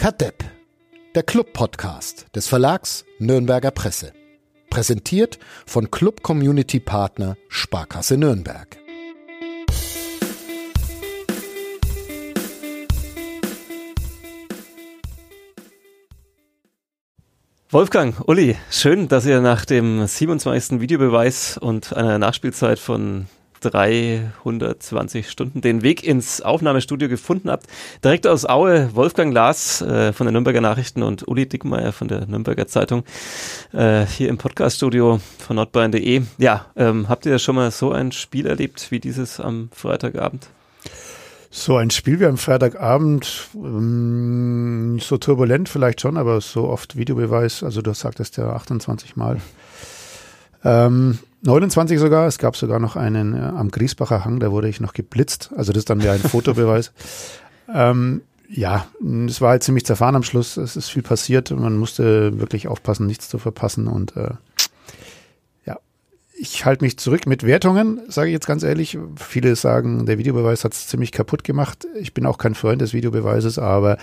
Kadepp, der Club-Podcast des Verlags Nürnberger Presse. Präsentiert von Club Community Partner Sparkasse Nürnberg. Wolfgang, Uli, schön, dass ihr nach dem 27. Videobeweis und einer Nachspielzeit von 320 Stunden den Weg ins Aufnahmestudio gefunden habt. Direkt aus Aue, Wolfgang Lars äh, von den Nürnberger Nachrichten und Uli Dickmeier von der Nürnberger Zeitung äh, hier im Podcaststudio von nordbayern.de. Ja, ähm, habt ihr schon mal so ein Spiel erlebt wie dieses am Freitagabend? So ein Spiel wie am Freitagabend, ähm, so turbulent vielleicht schon, aber so oft Videobeweis, also du sagtest ja 28 Mal. Ähm, 29 sogar, es gab sogar noch einen äh, am Griesbacher Hang, da wurde ich noch geblitzt, also das ist dann mehr ein Fotobeweis. ähm, ja, es war halt ziemlich zerfahren am Schluss, es ist viel passiert, man musste wirklich aufpassen, nichts zu verpassen und äh, ich halte mich zurück mit Wertungen, sage ich jetzt ganz ehrlich. Viele sagen, der Videobeweis hat es ziemlich kaputt gemacht. Ich bin auch kein Freund des Videobeweises, aber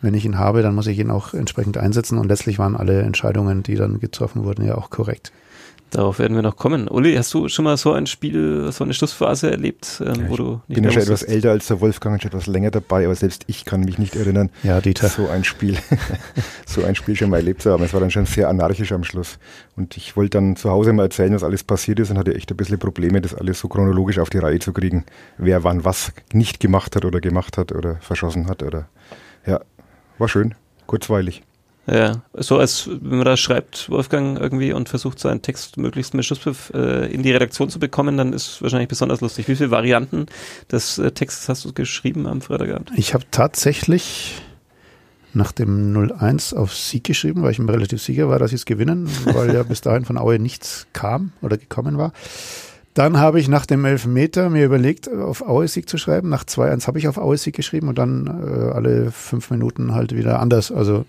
wenn ich ihn habe, dann muss ich ihn auch entsprechend einsetzen. Und letztlich waren alle Entscheidungen, die dann getroffen wurden, ja auch korrekt. Darauf werden wir noch kommen. Uli, hast du schon mal so ein Spiel, so eine Schlussphase erlebt, ähm, ja, wo du nicht bin ja schon etwas älter als der Wolfgang, schon etwas länger dabei, aber selbst ich kann mich nicht erinnern, ja, Dieter. so ein Spiel, so ein Spiel schon mal erlebt zu haben. Es war dann schon sehr anarchisch am Schluss. Und ich wollte dann zu Hause mal erzählen, was alles passiert ist und hatte echt ein bisschen Probleme, das alles so chronologisch auf die Reihe zu kriegen, wer wann was nicht gemacht hat oder gemacht hat oder verschossen hat oder ja, war schön, kurzweilig. Ja, so als wenn man da schreibt, Wolfgang, irgendwie und versucht seinen Text möglichst mit Schusspfiff äh, in die Redaktion zu bekommen, dann ist wahrscheinlich besonders lustig. Wie viele Varianten des äh, Textes hast du geschrieben am Freitagabend? Ich habe tatsächlich nach dem 0-1 auf Sieg geschrieben, weil ich mir relativ sicher war, dass sie es gewinnen, weil ja bis dahin von Aue nichts kam oder gekommen war. Dann habe ich nach dem Elfmeter mir überlegt, auf Aue Sieg zu schreiben. Nach 2-1 habe ich auf Aue Sieg geschrieben und dann äh, alle fünf Minuten halt wieder anders. Also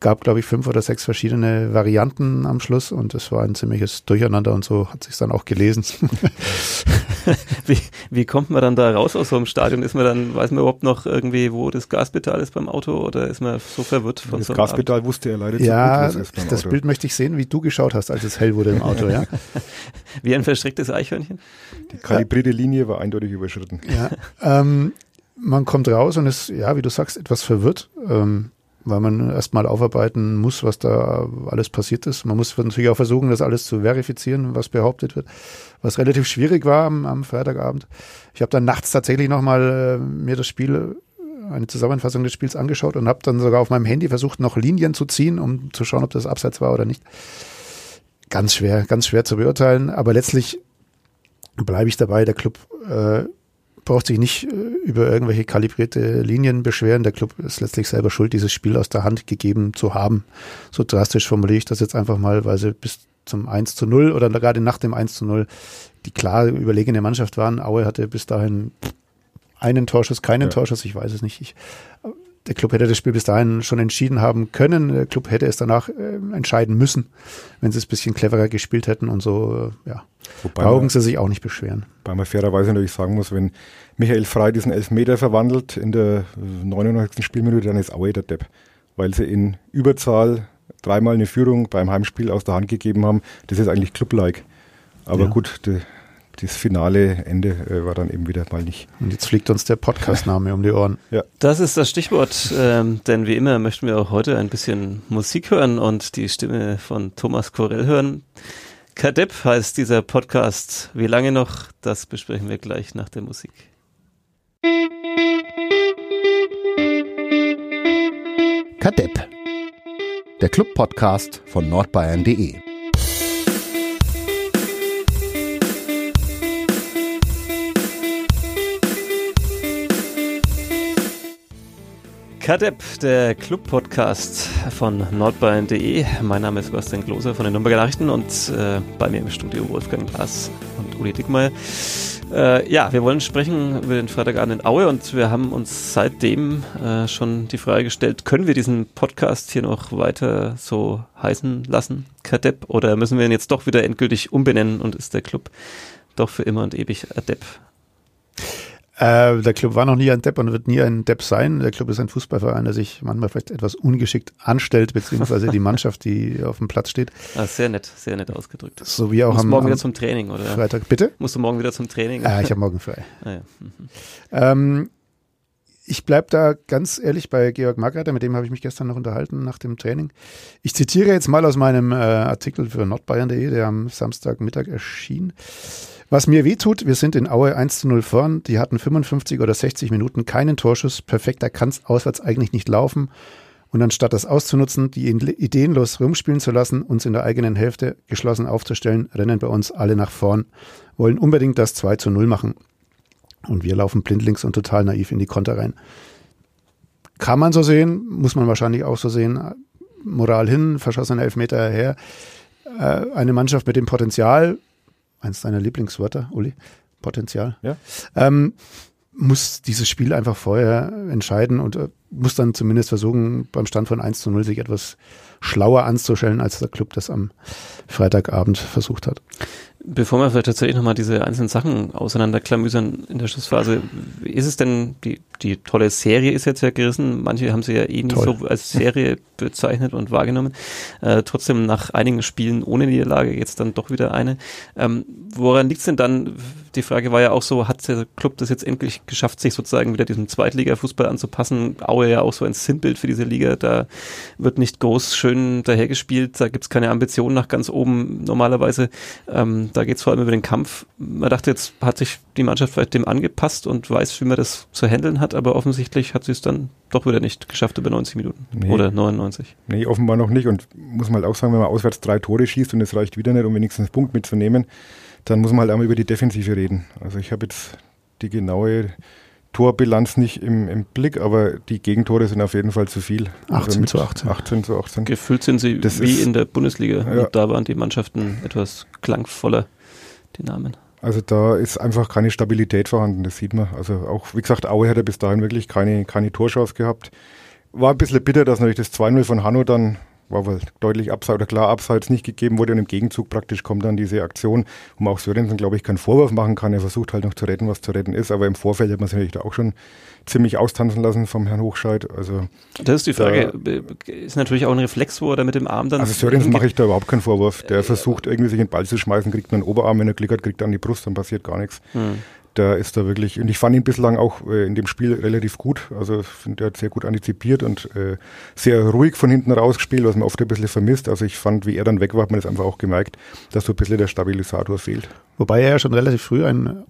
gab, glaube ich, fünf oder sechs verschiedene Varianten am Schluss und es war ein ziemliches Durcheinander und so hat sich dann auch gelesen. wie, wie kommt man dann da raus aus so einem Stadion? Ist man dann, weiß man überhaupt noch irgendwie, wo das Gaspedal ist beim Auto oder ist man so verwirrt von das so einem Gaspedal Abend? wusste er leider ja, zu gut, das, das Bild möchte ich sehen, wie du geschaut hast, als es hell wurde im Auto, ja. wie ein verstricktes Eichhörnchen? Die kalibrierte Linie war eindeutig überschritten. Ja, ähm, man kommt raus und ist, ja, wie du sagst, etwas verwirrt. Ähm, weil man erstmal aufarbeiten muss, was da alles passiert ist. Man muss natürlich auch versuchen, das alles zu verifizieren, was behauptet wird, was relativ schwierig war am, am Freitagabend. Ich habe dann nachts tatsächlich nochmal äh, mir das Spiel, eine Zusammenfassung des Spiels angeschaut und habe dann sogar auf meinem Handy versucht, noch Linien zu ziehen, um zu schauen, ob das Abseits war oder nicht. Ganz schwer, ganz schwer zu beurteilen, aber letztlich bleibe ich dabei, der Club äh, braucht sich nicht äh, über irgendwelche kalibrierte Linien beschweren. Der Club ist letztlich selber schuld, dieses Spiel aus der Hand gegeben zu haben. So drastisch formuliere ich das jetzt einfach mal, weil sie bis zum 1 zu 0 oder gerade nach dem 1 zu 0 die klar überlegene Mannschaft waren. Aue hatte bis dahin einen Torschuss, keinen ja. Torschuss, ich weiß es nicht. Ich, der Club hätte das Spiel bis dahin schon entschieden haben können. Der Club hätte es danach äh, entscheiden müssen, wenn sie es ein bisschen cleverer gespielt hätten und so, äh, ja. Wobei brauchen man, sie sich auch nicht beschweren. Weil man fairerweise natürlich sagen muss, wenn Michael Frey diesen Elfmeter verwandelt in der 99. Spielminute, dann ist Aue der Depp. Weil sie in Überzahl dreimal eine Führung beim Heimspiel aus der Hand gegeben haben. Das ist eigentlich Club-like. Aber ja. gut, die, das finale Ende äh, war dann eben wieder mal nicht. Und jetzt fliegt uns der Podcast-Name um die Ohren. Ja. Das ist das Stichwort, ähm, denn wie immer möchten wir auch heute ein bisschen Musik hören und die Stimme von Thomas Korell hören. Kadepp heißt dieser Podcast. Wie lange noch, das besprechen wir gleich nach der Musik. Kadepp, der Club-Podcast von nordbayern.de. Kadepp, der Club-Podcast von nordbayern.de. Mein Name ist Sebastian Gloser von den Nürnberger Nachrichten und äh, bei mir im Studio Wolfgang Glas und Uli Dickmeyer. Äh, ja, wir wollen sprechen über den Freitagabend in Aue und wir haben uns seitdem äh, schon die Frage gestellt, können wir diesen Podcast hier noch weiter so heißen lassen, Kadepp, oder müssen wir ihn jetzt doch wieder endgültig umbenennen und ist der Club doch für immer und ewig Adepp? Äh, der Club war noch nie ein Depp und wird nie ein Depp sein. Der Club ist ein Fußballverein, der sich manchmal vielleicht etwas ungeschickt anstellt, beziehungsweise die Mannschaft, die auf dem Platz steht. Ah, sehr nett, sehr nett ausgedrückt. So wie auch Musst am, morgen wieder zum Training, oder? Freitag. Bitte? Musst du morgen wieder zum Training? Ah, ich habe morgen frei. Ah, ja. Mhm. Ähm, ich bleib da ganz ehrlich bei Georg Margreiter, mit dem habe ich mich gestern noch unterhalten nach dem Training. Ich zitiere jetzt mal aus meinem äh, Artikel für nordbayern.de, der am Samstagmittag erschien. Was mir wehtut, wir sind in Aue 1 zu 0 vorn. Die hatten 55 oder 60 Minuten keinen Torschuss. Perfekter kann es auswärts eigentlich nicht laufen. Und anstatt das auszunutzen, die ideenlos rumspielen zu lassen, uns in der eigenen Hälfte geschlossen aufzustellen, rennen bei uns alle nach vorn, wollen unbedingt das 2 zu 0 machen. Und wir laufen blindlings und total naiv in die Konter rein. Kann man so sehen, muss man wahrscheinlich auch so sehen. Moral hin, verschossene Elfmeter her. Äh, eine Mannschaft mit dem Potenzial, eins deiner Lieblingswörter, Uli, Potenzial, Ja. ähm, muss dieses Spiel einfach vorher entscheiden und äh, muss dann zumindest versuchen, beim Stand von 1 zu 0 sich etwas schlauer anzustellen, als der Club das am Freitagabend versucht hat. Bevor wir vielleicht tatsächlich nochmal diese einzelnen Sachen auseinanderklamüsern in der Schlussphase, ist es denn, die, die tolle Serie ist jetzt ja gerissen, manche haben sie ja eh Toll. so als Serie bezeichnet und wahrgenommen, äh, trotzdem nach einigen Spielen ohne Niederlage jetzt dann doch wieder eine. Ähm, woran liegt's denn dann, die Frage war ja auch so, hat der Club das jetzt endlich geschafft, sich sozusagen wieder diesem Zweitliga-Fußball anzupassen? Aue ja auch so ein Sinnbild für diese Liga, da wird nicht groß schön dahergespielt, da gibt's keine Ambitionen nach ganz oben normalerweise. Ähm, da geht's vor allem über den Kampf. Man dachte, jetzt hat sich die Mannschaft vielleicht dem angepasst und weiß, wie man das zu handeln hat, aber offensichtlich hat sie es dann doch wieder nicht geschafft über 90 Minuten Nee. oder 99. Nee, offenbar noch nicht. Und muss man halt auch sagen, wenn man auswärts drei Tore schießt und es reicht wieder nicht, um wenigstens einen Punkt mitzunehmen, dann muss man halt einmal über die Defensive reden. Also ich habe jetzt die genaue Torbilanz nicht im, im Blick, aber die Gegentore sind auf jeden Fall zu viel. 18 mit zu 18. 18 zu 18. Gefühlt sind sie Das wie ist- in der Bundesliga Ja. und da waren die Mannschaften etwas klangvoller, die Namen. Also da ist einfach keine Stabilität vorhanden, das sieht man. Also auch, wie gesagt, Aue hat ja bis dahin wirklich keine, keine Torchance gehabt. War ein bisschen bitter, dass natürlich das 2-0 von Hanno dann, war wohl deutlich abseits oder klar abseits nicht gegeben wurde und im Gegenzug praktisch kommt dann diese Aktion, wo man auch Sörensen, glaube ich, keinen Vorwurf machen kann. Er versucht halt noch zu retten, was zu retten ist, aber im Vorfeld hat man sich natürlich da auch schon ziemlich austanzen lassen vom Herrn Hochscheid. Also, Das ist die Frage, ist natürlich auch ein Reflex, wo er da mit dem Arm dann... also Sörensen mache ich da überhaupt keinen Vorwurf. Der versucht irgendwie sich in den Ball zu schmeißen, kriegt einen Oberarm, wenn er Glück hat, kriegt er an die Brust, dann passiert gar nichts. Hm. Da ist er wirklich, und ich fand ihn bislang auch äh, in dem Spiel relativ gut. Also ich finde, er hat sehr gut antizipiert und äh, sehr ruhig von hinten rausgespielt, was man oft ein bisschen vermisst. Also ich fand, wie er dann weg war, hat man das einfach auch gemerkt, dass so ein bisschen der Stabilisator fehlt. Wobei er ja schon relativ früh ein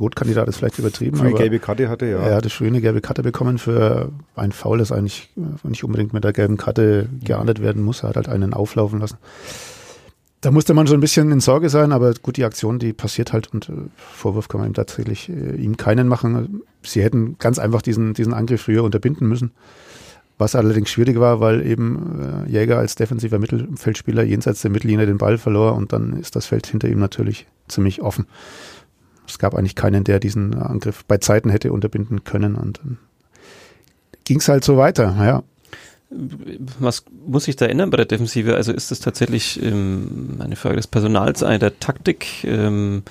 Rotkandidat ist vielleicht übertrieben, Früh aber gelbe Karte hatte, ja. er hatte früh eine gelbe Karte bekommen für ein Foul, das eigentlich äh, nicht unbedingt mit der gelben Karte geahndet werden muss. Er hat halt einen auflaufen lassen. Da musste man schon ein bisschen in Sorge sein, aber gut, die Aktion, die passiert halt und äh, Vorwurf kann man ihm tatsächlich äh, ihm keinen machen. Sie hätten ganz einfach diesen, diesen Angriff früher unterbinden müssen. Was allerdings schwierig war, weil eben äh, Jäger als defensiver Mittelfeldspieler jenseits der Mittellinie den Ball verlor und dann ist das Feld hinter ihm natürlich ziemlich offen. Es gab eigentlich keinen, der diesen Angriff bei Zeiten hätte unterbinden können und dann ging es halt so weiter, ja. Was muss sich da ändern bei der Defensive? Also ist es tatsächlich ähm, eine Frage des Personals, eine der Taktik? Ähm,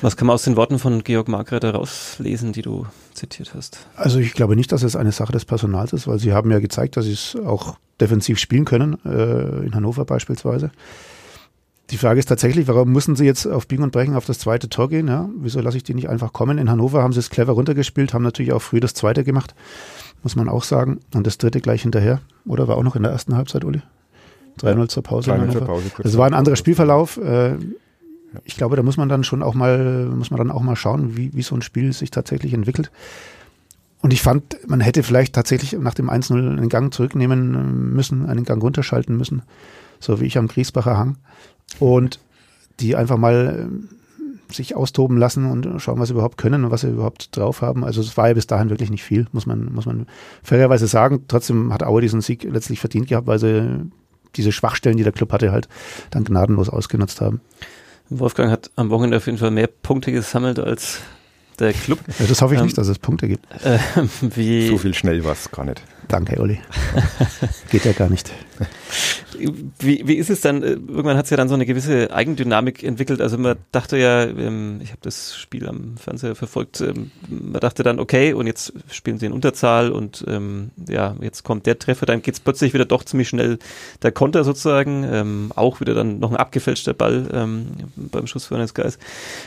was kann man aus den Worten von Georg Margreiter rauslesen, die du zitiert hast? Also ich glaube nicht, dass es eine Sache des Personals ist, weil sie haben ja gezeigt, dass sie es auch defensiv spielen können, äh, in Hannover beispielsweise. Die Frage ist tatsächlich, warum müssen sie jetzt auf Biegen und Brechen auf das zweite Tor gehen? Ja? Wieso lasse ich die nicht einfach kommen? In Hannover haben sie es clever runtergespielt, haben natürlich auch früh das zweite gemacht, muss man auch sagen. Und das dritte gleich hinterher. Oder war auch noch in der ersten Halbzeit, Uli? 3-0 zur Pause. in 3-0 zur. Pause, kurz Es war ein anderer Spielverlauf. Äh, ich glaube, da muss man dann schon auch mal, muss man dann auch mal schauen, wie, wie so ein Spiel sich tatsächlich entwickelt. Und ich fand, man hätte vielleicht tatsächlich nach dem 1-0 einen Gang zurücknehmen müssen, einen Gang runterschalten müssen, so wie ich am Griesbacher Hang. Und die einfach mal sich austoben lassen und schauen, was sie überhaupt können und was sie überhaupt drauf haben. Also es war ja bis dahin wirklich nicht viel, muss man, muss man fairerweise sagen. Trotzdem hat Aue diesen Sieg letztlich verdient gehabt, weil sie diese Schwachstellen, die der Club hatte, halt dann gnadenlos ausgenutzt haben. Wolfgang hat am Wochenende auf jeden Fall mehr Punkte gesammelt als der Club. Ja, das hoffe ich Ähm, nicht, dass es Punkte gibt. Äh, wie, So viel schnell war es gar nicht. Danke, Olli. Geht ja gar nicht. Wie, wie ist es dann? Irgendwann hat es ja dann so eine gewisse Eigendynamik entwickelt. Also man dachte ja, ähm, ich habe das Spiel am Fernseher verfolgt, ähm, man dachte dann, okay, und jetzt spielen sie in Unterzahl und ähm, ja, jetzt kommt der Treffer, dann geht es plötzlich wieder doch ziemlich schnell der Konter sozusagen, auch wieder dann noch ein abgefälschter Ball beim Schuss für eines Geist.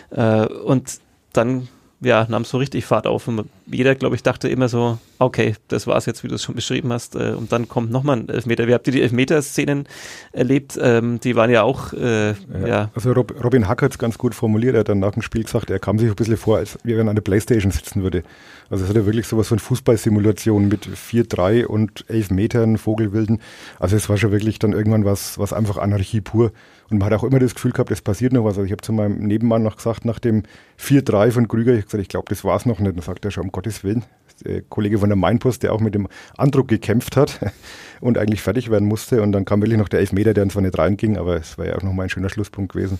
Äh, und dann ja, nahm so richtig Fahrt auf. Und jeder, glaube ich, dachte immer so, okay, das war's jetzt, wie du es schon beschrieben hast. Äh, und dann kommt nochmal ein Elfmeter. Wie habt ihr die Elfmeter-Szenen erlebt? Ähm, die waren ja auch, äh, ja. ja. Also Rob, Robin Hack hat es ganz gut formuliert. Er hat dann nach dem Spiel gesagt, er kam sich ein bisschen vor, als wenn er an der Playstation sitzen würde. Also es hat ja wirklich sowas von Fußballsimulation mit 4-3 und 11 Metern, Vogelwilden. Also es war schon wirklich dann irgendwann was, was einfach Anarchie pur. Und man hat auch immer das Gefühl gehabt, es passiert noch was. Also ich habe zu meinem Nebenmann noch gesagt, nach dem 4-3 von Krüger, ich habe gesagt, ich glaube, das war es noch nicht. Dann sagt er schon, um Gottes Willen, der Kollege von der Mainpost, der auch mit dem Andruck gekämpft hat und eigentlich fertig werden musste. Und dann kam wirklich noch der Elfmeter, der zwar nicht reinging, aber es war ja auch nochmal ein schöner Schlusspunkt gewesen.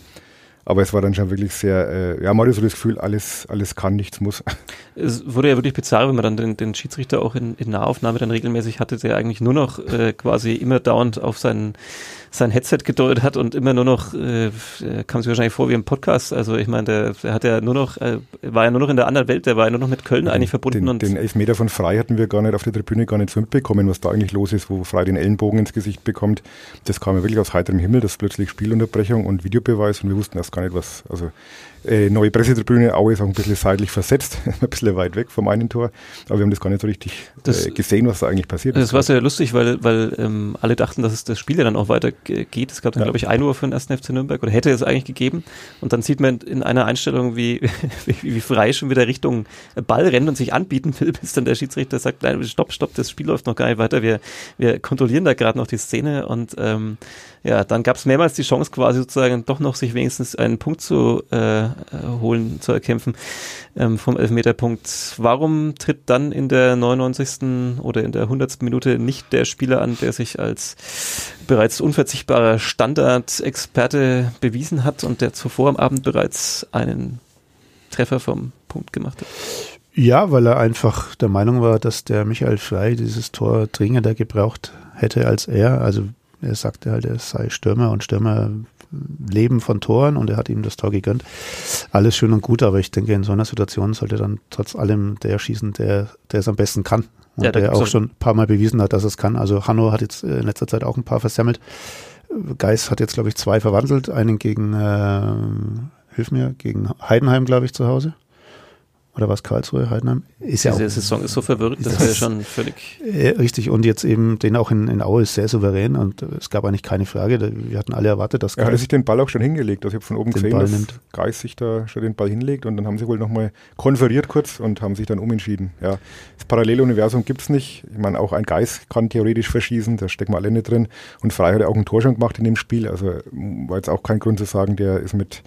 Aber es war dann schon wirklich sehr, äh, ja, man hatte so das Gefühl, alles, alles kann, nichts muss. Es wurde ja wirklich bizarr, wenn man dann den, den Schiedsrichter auch in, in Nahaufnahme dann regelmäßig hatte, der eigentlich nur noch äh, quasi immer dauernd auf seinen sein Headset gedeutet hat und immer nur noch, äh, kam sich wahrscheinlich vor wie im Podcast. Also ich meine, der, der hat ja nur noch, äh, war ja nur noch in der anderen Welt, der war ja nur noch mit Köln ja, eigentlich verbunden. Den, und den Elfmeter von Frei hatten wir gar nicht auf der Tribüne gar nicht so mitbekommen, was da eigentlich los ist, wo Frei den Ellenbogen ins Gesicht bekommt. Das kam ja wirklich aus heiterem Himmel, das plötzlich Spielunterbrechung und Videobeweis und wir wussten erst gar nicht, was, also äh, neue Pressetribüne, Aue ist auch ein bisschen seitlich versetzt, ein bisschen weit weg vom einen Tor, aber wir haben das gar nicht so richtig das, äh, gesehen, was da eigentlich passiert ist. Das war sehr lustig, weil, weil ähm, alle dachten, dass es das Spiel ja dann auch weiter geht. Es gab dann, ja. glaube ich, ein Uhr für den ersten FC Nürnberg oder hätte es eigentlich gegeben und dann sieht man in einer Einstellung, wie, wie, wie frei schon wieder Richtung Ball rennt und sich anbieten will, bis dann der Schiedsrichter sagt, nein, stopp, stopp, das Spiel läuft noch gar nicht weiter, wir, wir kontrollieren da gerade noch die Szene und ähm, ja, dann gab es mehrmals die Chance quasi sozusagen doch noch sich wenigstens einen Punkt zu äh, holen, zu erkämpfen ähm, vom Elfmeterpunkt. Warum tritt dann in der 99. oder in der 100. Minute nicht der Spieler an, der sich als bereits unverzichtbarer Standard-Experte bewiesen hat und der zuvor am Abend bereits einen Treffer vom Punkt gemacht hat? Ja, weil er einfach der Meinung war, dass der Michael Frey dieses Tor dringender gebraucht hätte als er. Also er sagte halt, er sei Stürmer und Stürmer leben von Toren und er hat ihm das Tor gegönnt. Alles schön und gut, aber ich denke, in so einer Situation sollte dann trotz allem der schießen, der, der es am besten kann. Und ja, der auch schon ein paar Mal bewiesen hat, dass es kann. Also Hanno hat jetzt in letzter Zeit auch ein paar versemmelt. Geis hat jetzt, glaube ich, zwei verwandelt. Einen gegen, äh, hilf mir, gegen Heidenheim, glaube ich, zu Hause oder was Karlsruhe, Heidenheim? Ist ja Diese auch, Saison ist so verwirrt, dass wir schon völlig. Äh, richtig, und jetzt eben den auch in, in Aue ist sehr souverän und es gab eigentlich keine Frage. Wir hatten alle erwartet, dass Er hat sich den Ball auch schon hingelegt. Also ich habe von oben gesehen, Ball dass nimmt. Geis sich da schon den Ball hinlegt und dann haben sie wohl nochmal konferiert kurz und haben sich dann umentschieden. Ja, das Paralleluniversum gibt es nicht. Ich meine, auch ein Geis kann theoretisch verschießen, da stecken wir alle nicht drin. Und Frei hat ja auch ein Tor schon gemacht in dem Spiel. Also war jetzt auch kein Grund zu sagen, der ist mit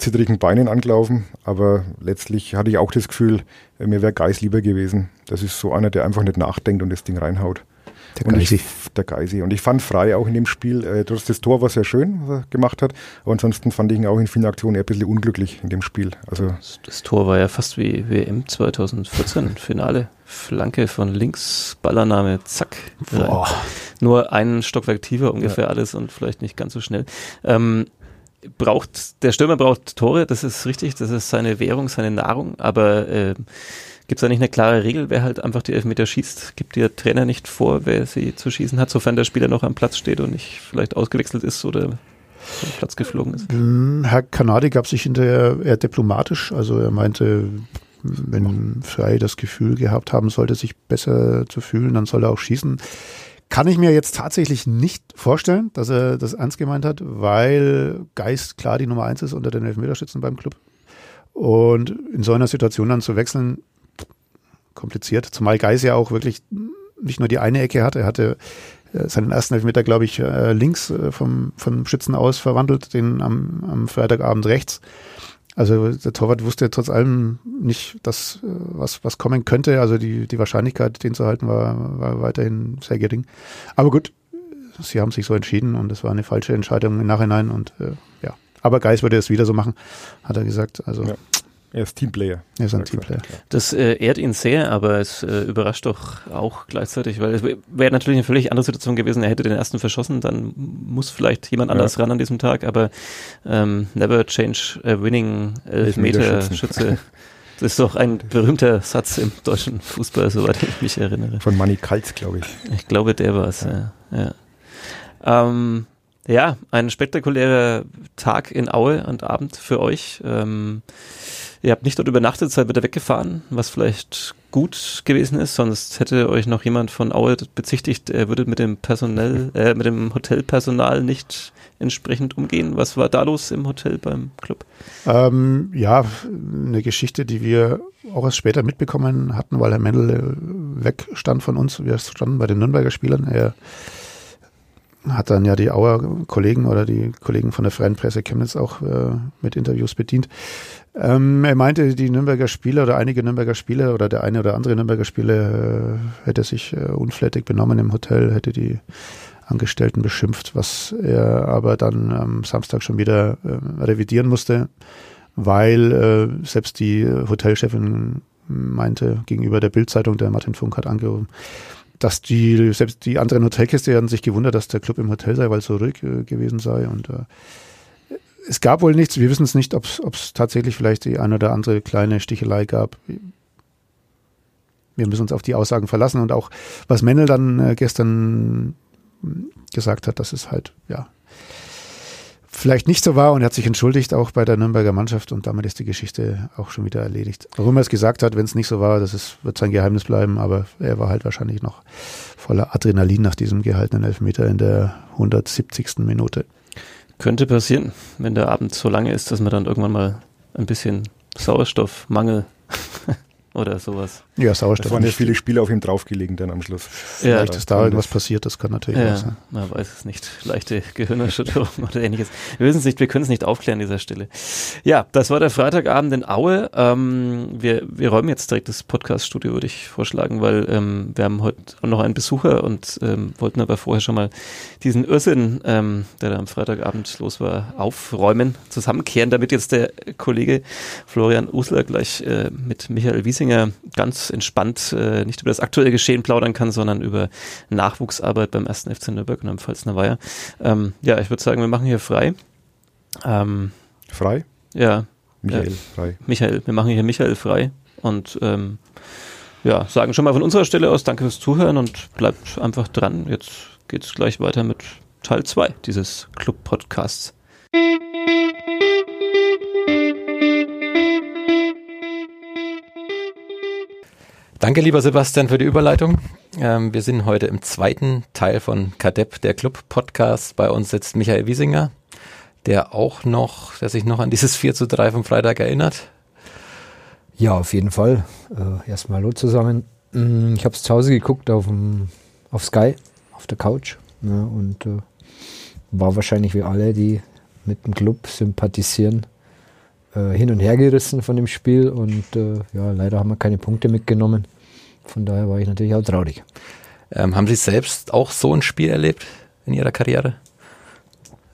zittrigen Beinen angelaufen, aber letztlich hatte ich auch das Gefühl, mir wäre Geis lieber gewesen. Das ist so einer, der einfach nicht nachdenkt und das Ding reinhaut. Der Geisi. Ich, der Geisi. Und ich fand Frei auch in dem Spiel, äh, das, das Tor war sehr schön, was er gemacht hat, aber ansonsten fand ich ihn auch in vielen Aktionen eher ein bisschen unglücklich in dem Spiel. Also das, das Tor war ja fast wie WM 2014, Finale. Flanke von links, Ballername, zack. Nur ein Stockwerk tiefer ungefähr ja. alles und vielleicht nicht ganz so schnell. Ähm, braucht, der Stürmer braucht Tore, das ist richtig, das ist seine Währung, seine Nahrung, aber äh, gibt es da nicht eine klare Regel, wer halt einfach die Elfmeter schießt? Gibt der Trainer nicht vor, wer sie zu schießen hat, sofern der Spieler noch am Platz steht und nicht vielleicht ausgewechselt ist oder vom Platz geflogen ist? Hm, Herr Kanadi gab sich hinterher eher diplomatisch, also er meinte, wenn Frei das Gefühl gehabt haben sollte, sich besser zu fühlen, dann soll er auch schießen. Kann ich mir jetzt tatsächlich nicht vorstellen, dass er das ernst gemeint hat, weil Geist klar die Nummer eins ist unter den Elfmeterschützen beim Club. Und in so einer Situation dann zu wechseln, kompliziert. Zumal Geist ja auch wirklich nicht nur die eine Ecke hatte, er hatte äh, seinen ersten Elfmeter, glaube ich, äh, links äh, vom, vom Schützen aus verwandelt, den am, am Freitagabend rechts. Also der Torwart wusste trotz allem nicht, dass äh, was, was kommen könnte. Also die, die Wahrscheinlichkeit, den zu halten, war, war weiterhin sehr gering. Aber gut, sie haben sich so entschieden und es war eine falsche Entscheidung im Nachhinein und äh, ja. Aber Geis würde es wieder so machen, hat er gesagt. Also ja. Er ist Teamplayer. Er ist ein Teamplayer. Das äh, ehrt ihn sehr, aber es äh, überrascht doch auch gleichzeitig, weil es wäre natürlich eine völlig andere Situation gewesen. Er hätte den ersten verschossen, dann muss vielleicht jemand anders ja. ran an diesem Tag, aber ähm, never change a winning Elfmeter-Schütze. Das ist doch ein berühmter Satz im deutschen Fußball, soweit ich mich erinnere. Von Manny Kaltz, glaube ich. Ich glaube, der war es, ja. ja. Ähm, ja, ein spektakulärer Tag in Aue und Abend für euch. Ähm, Ihr habt nicht dort übernachtet, seid wieder weggefahren, was vielleicht gut gewesen ist, sonst hätte euch noch jemand von Aue bezichtigt, er würde mit dem Personell, äh, mit dem Hotelpersonal nicht entsprechend umgehen. Was war da los im Hotel beim Club? Ähm, ja, eine Geschichte, die wir auch erst später mitbekommen hatten, weil Herr Mendel äh, wegstand von uns. Wir standen bei den Nürnberger Spielern. Er hat dann ja die Auer Kollegen oder die Kollegen von der Freien Presse Chemnitz auch äh, mit Interviews bedient. Ähm, er meinte, die Nürnberger Spieler oder einige Nürnberger Spieler oder der eine oder andere Nürnberger Spieler äh, hätte sich äh, unflätig benommen im Hotel, hätte die Angestellten beschimpft, was er aber dann am Samstag schon wieder äh, revidieren musste, weil äh, selbst die Hotelchefin meinte gegenüber der Bildzeitung, der Martin Funk hat angerufen, dass die, selbst die anderen Hotelgäste hatten sich gewundert, dass der Club im Hotel sei, weil es so ruhig äh, gewesen sei. Und äh, es gab wohl nichts. Wir wissen es nicht, ob es tatsächlich vielleicht die eine oder andere kleine Stichelei gab. Wir müssen uns auf die Aussagen verlassen und auch, was Mendel dann äh, gestern gesagt hat, dass es halt, ja, vielleicht nicht so war und er hat sich entschuldigt auch bei der Nürnberger Mannschaft und damit ist die Geschichte auch schon wieder erledigt. Warum er es gesagt hat, wenn es nicht so war, das ist, wird sein Geheimnis bleiben, aber er war halt wahrscheinlich noch voller Adrenalin nach diesem gehaltenen Elfmeter in der 170. Minute. Könnte passieren, wenn der Abend so lange ist, dass man dann irgendwann mal ein bisschen Sauerstoffmangel oder sowas. Ja, Sauerstoff. Es waren ja viele Spiele auf ihm draufgelegen dann am Schluss. Vielleicht ja, ist da irgendwas passiert, das kann natürlich ja, auch sein. Man weiß es nicht. Leichte Gehirnerschütterung oder ähnliches. Wir wissen es nicht, wir können es nicht aufklären an dieser Stelle. Ja, das war der Freitagabend in Aue. Ähm, wir, wir räumen jetzt direkt das Podcast-Studio, würde ich vorschlagen, weil ähm, wir haben heute noch einen Besucher und ähm, wollten aber vorher schon mal diesen Irrsinn, ähm, der da am Freitagabend los war, aufräumen, zusammenkehren, damit jetzt der Kollege Florian Usler gleich äh, mit Michael Wies Giesinger ganz entspannt äh, nicht über das aktuelle Geschehen plaudern kann, sondern über Nachwuchsarbeit beim ersten FC Nürnberg und am Pfalzner Weiher. Ähm, ja, ich würde sagen, wir machen hier frei. Ähm, frei? Ja. Michael äh, frei. Michael, wir machen hier Michael frei und ähm, ja, sagen schon mal von unserer Stelle aus Danke fürs Zuhören und bleibt einfach dran. Jetzt geht es gleich weiter mit Teil 2 dieses Club-Podcasts. Danke, lieber Sebastian, für die Überleitung. Ähm, wir sind heute im zweiten Teil von Kadepp, der Club-Podcast. Bei uns sitzt Michael Wiesinger, der auch noch, der sich noch an dieses 4 zu 3 vom Freitag erinnert. Ja, auf jeden Fall. Äh, erstmal hallo zusammen. Mm, ich habe es zu Hause geguckt auf, dem, auf Sky, auf der Couch. Ja, und äh, war wahrscheinlich wie alle, die mit dem Club sympathisieren, äh, hin und her gerissen von dem Spiel und äh, ja, leider haben wir keine Punkte mitgenommen. Von daher war ich natürlich auch traurig. Ähm, haben Sie selbst auch so ein Spiel erlebt in Ihrer Karriere?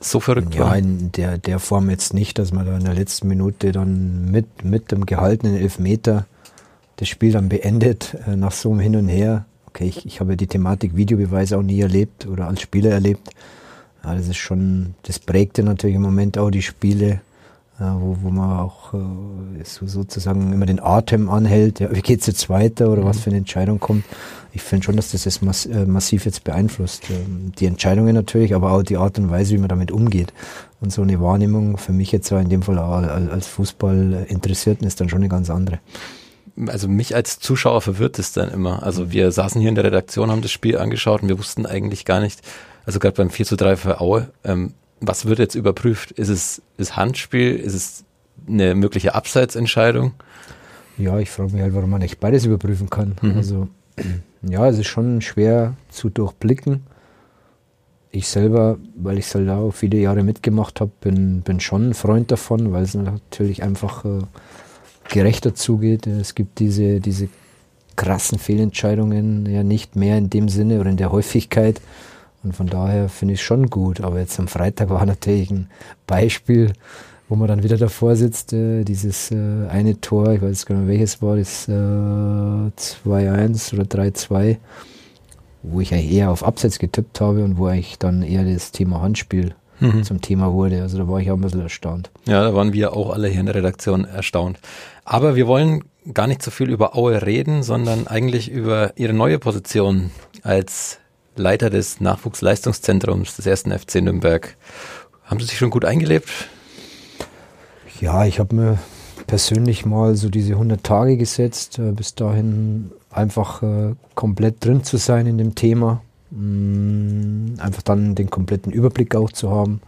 So verrückt ja, war? in der, der Form jetzt nicht, dass man da in der letzten Minute dann mit, mit dem gehaltenen Elfmeter das Spiel dann beendet, äh, nach so einem Hin und Her. Okay, ich, ich habe die Thematik Videobeweise auch nie erlebt oder als Spieler erlebt. Ja, das ist schon, das prägte natürlich im Moment auch die Spiele wo, wo man auch äh, so, sozusagen immer den Atem anhält, ja, wie geht's jetzt weiter oder mhm. was für eine Entscheidung kommt. Ich finde schon, dass das jetzt mass äh, massiv jetzt beeinflusst. Ähm, die Entscheidungen natürlich, aber auch die Art und Weise, wie man damit umgeht. Und so eine Wahrnehmung für mich jetzt in dem Fall als Fußballinteressierten ist dann schon eine ganz andere also mich als Zuschauer verwirrt es dann immer. Also mhm. wir saßen hier in der Redaktion, haben das Spiel angeschaut und wir wussten eigentlich gar nicht, also gerade beim 4 zu 3 für Aue, ähm, was wird jetzt überprüft? Ist es ist Handspiel? Ist es eine mögliche Abseitsentscheidung? Ja, ich frage mich halt, warum man nicht beides überprüfen kann. Mhm. Also ja, es ist schon schwer zu durchblicken. Ich selber, weil ich halt auch viele Jahre mitgemacht habe, bin, bin schon ein Freund davon, weil es natürlich einfach äh, gerechter zugeht. Es gibt diese, diese krassen Fehlentscheidungen ja nicht mehr in dem Sinne oder in der Häufigkeit, und von daher finde ich es schon gut. Aber jetzt am Freitag war natürlich ein Beispiel, wo man dann wieder davor sitzt, äh, dieses äh, eine Tor, ich weiß gar nicht welches war, das äh, 2-1 oder 3-2, wo ich eigentlich eher auf Abseits getippt habe und wo ich dann eher das Thema Handspiel mhm. zum Thema wurde. Also da war ich auch ein bisschen erstaunt. Ja, da waren wir auch alle hier in der Redaktion erstaunt. Aber wir wollen gar nicht so viel über Aue reden, sondern eigentlich über ihre neue Position als Leiter des Nachwuchsleistungszentrums des ersten FC Nürnberg. Haben Sie sich schon gut eingelebt? Ja, ich habe mir persönlich mal so diese 100 Tage gesetzt, äh, bis dahin einfach äh, komplett drin zu sein in dem Thema, mh, einfach dann den kompletten Überblick auch zu haben,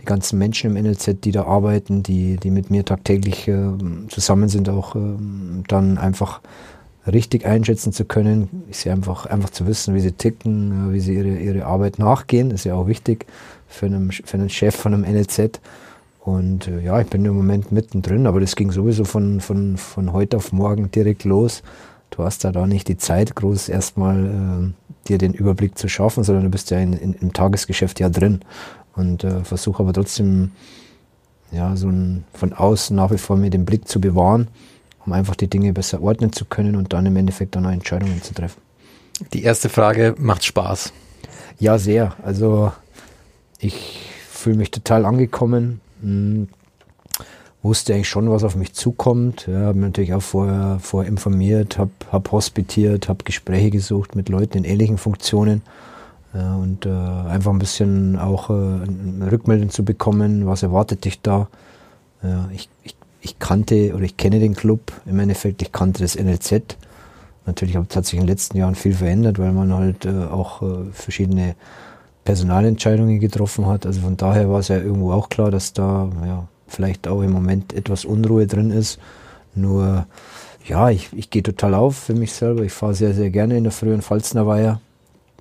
die ganzen Menschen im NLZ, die da arbeiten, die, die mit mir tagtäglich äh, zusammen sind, auch äh, dann einfach richtig einschätzen zu können, ist ja einfach, einfach zu wissen, wie sie ticken, äh, wie sie ihre, ihre Arbeit nachgehen, ist ja auch wichtig für einen, für einen Chef von einem NLZ. Und äh, ja, ich bin im Moment mittendrin, aber das ging sowieso von, von, von heute auf morgen direkt los. Du hast da da nicht die Zeit, groß erstmal äh, dir den Überblick zu schaffen, sondern du bist ja in, in, im Tagesgeschäft ja drin. Und äh, versuche aber trotzdem ja, so ein, von außen nach wie vor mir den Blick zu bewahren, um einfach die Dinge besser ordnen zu können und dann im Endeffekt dann auch Entscheidungen zu treffen. Die erste Frage, macht Spaß? Ja, sehr. Also ich fühle mich total angekommen hm, wusste eigentlich schon, was auf mich zukommt. Ja, habe natürlich auch vorher, vorher informiert, habe hab hospitiert, habe Gespräche gesucht mit Leuten in ähnlichen Funktionen ja, und äh, einfach ein bisschen auch äh, Rückmeldung zu bekommen, was erwartet dich da. Ja, ich, ich, ich kannte oder ich kenne den Club im Endeffekt, ich kannte das NLZ. Natürlich hat sich in den letzten Jahren viel verändert, weil man halt äh, auch äh, verschiedene Personalentscheidungen getroffen hat. Also von daher war es ja irgendwo auch klar, dass da ja, vielleicht auch im Moment etwas Unruhe drin ist. Nur, ja, ich, ich gehe total auf für mich selber. Ich fahre sehr, sehr gerne in der frühen Pfalzner Weiher.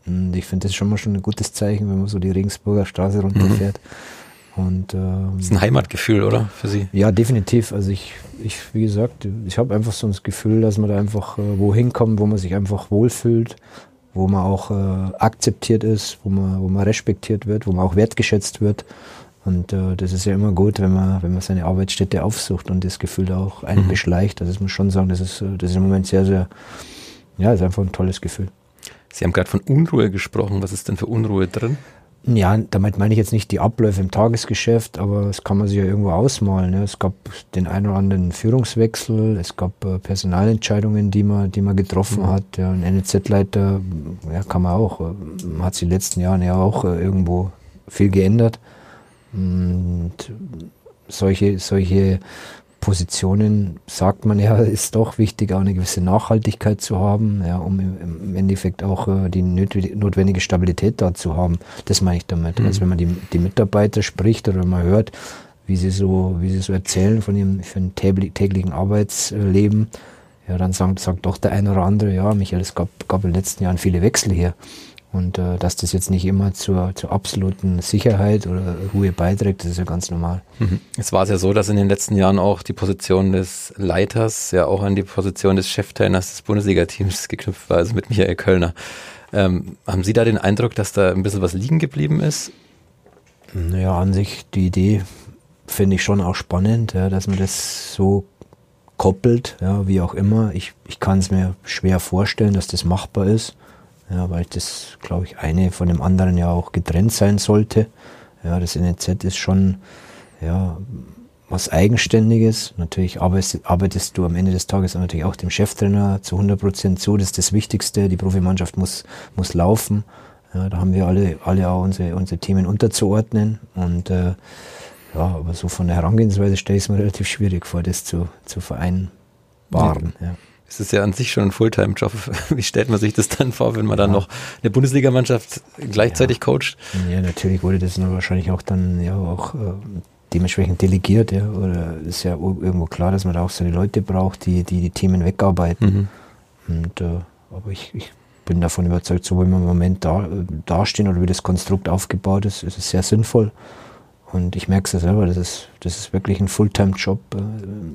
Und ich finde das schon mal schon ein gutes Zeichen, wenn man so die Regensburger Straße runterfährt. Mhm. Und, ähm, das ist ein Heimatgefühl, oder? Für Sie? Ja, definitiv. Also ich, ich wie gesagt, ich habe einfach so das Gefühl, dass man da einfach äh, wohin kommt, wo man sich einfach wohlfühlt, wo man auch äh, akzeptiert ist, wo man, wo man respektiert wird, wo man auch wertgeschätzt wird. Und äh, das ist ja immer gut, wenn man, wenn man seine Arbeitsstätte aufsucht und das Gefühl da auch einen mhm. beschleicht. Also das muss schon sagen, das ist, äh, das ist im Moment sehr, sehr, ja, ist einfach ein tolles Gefühl. Sie haben gerade von Unruhe gesprochen. Was ist denn für Unruhe drin? Ja, damit meine ich jetzt nicht die Abläufe im Tagesgeschäft, aber das kann man sich ja irgendwo ausmalen. Ne? Es gab den einen oder anderen Führungswechsel, es gab äh, Personalentscheidungen, die man, die man getroffen mhm. hat. Ja, ein NEZ-Leiter, ja, kann man auch. Man äh, hat sich in den letzten Jahren ja auch äh, irgendwo viel geändert. Und solche, solche Positionen sagt man ja, ist doch wichtig, auch eine gewisse Nachhaltigkeit zu haben, ja, um im Endeffekt auch äh, die notwendige Stabilität da zu haben. Das meine ich damit. Mhm. Also wenn man die, die Mitarbeiter spricht oder man hört, wie sie so, wie sie so erzählen von ihrem, von täglichen Arbeitsleben, ja, dann sagt, sagt doch der eine oder andere, ja, Michael, es gab, gab in den letzten Jahren viele Wechsel hier. Und äh, dass das jetzt nicht immer zur, zur absoluten Sicherheit oder Ruhe beiträgt, das ist ja ganz normal. Mhm. Es war es ja so, dass in den letzten Jahren auch die Position des Leiters ja auch an die Position des Cheftrainers des Bundesliga-Teams geknüpft war, also mit Michael Kölner. Ähm, haben Sie da den Eindruck, dass da ein bisschen was liegen geblieben ist? Naja, an sich die Idee finde ich schon auch spannend, ja, dass man das so koppelt, ja, wie auch immer. Ich, ich kann es mir schwer vorstellen, dass das machbar ist ja, weil das, glaube ich, eine von dem anderen ja auch getrennt sein sollte. Ja, das NEZ ist schon ja, was Eigenständiges. Natürlich arbeitest, arbeitest, du am Ende des Tages natürlich auch dem Cheftrainer zu 100 Prozent zu. Das ist das Wichtigste. Die Profimannschaft muss, muss laufen. Ja, da haben wir alle, alle auch unsere, unsere Themen unterzuordnen. Und äh, ja, aber so von der Herangehensweise stelle ich es mir relativ schwierig vor, das zu, zu vereinbaren. Ja. ja. Es ist ja an sich schon ein Fulltime-Job. Wie stellt man sich das dann vor, wenn man ja. dann noch eine Bundesligamannschaft gleichzeitig ja. coacht? Ja, natürlich wurde das dann wahrscheinlich auch dann ja auch äh, dementsprechend delegiert, ja. Oder ist ja irgendwo klar, dass man da auch seine Leute braucht, die die, die Themen wegarbeiten. Mhm. Und äh, aber ich, ich bin davon überzeugt, so wie wir im Moment da, äh, dastehen oder wie das Konstrukt aufgebaut ist, ist es sehr sinnvoll. Und ich merke es ja selber, das ist, das ist wirklich ein Fulltime-Job.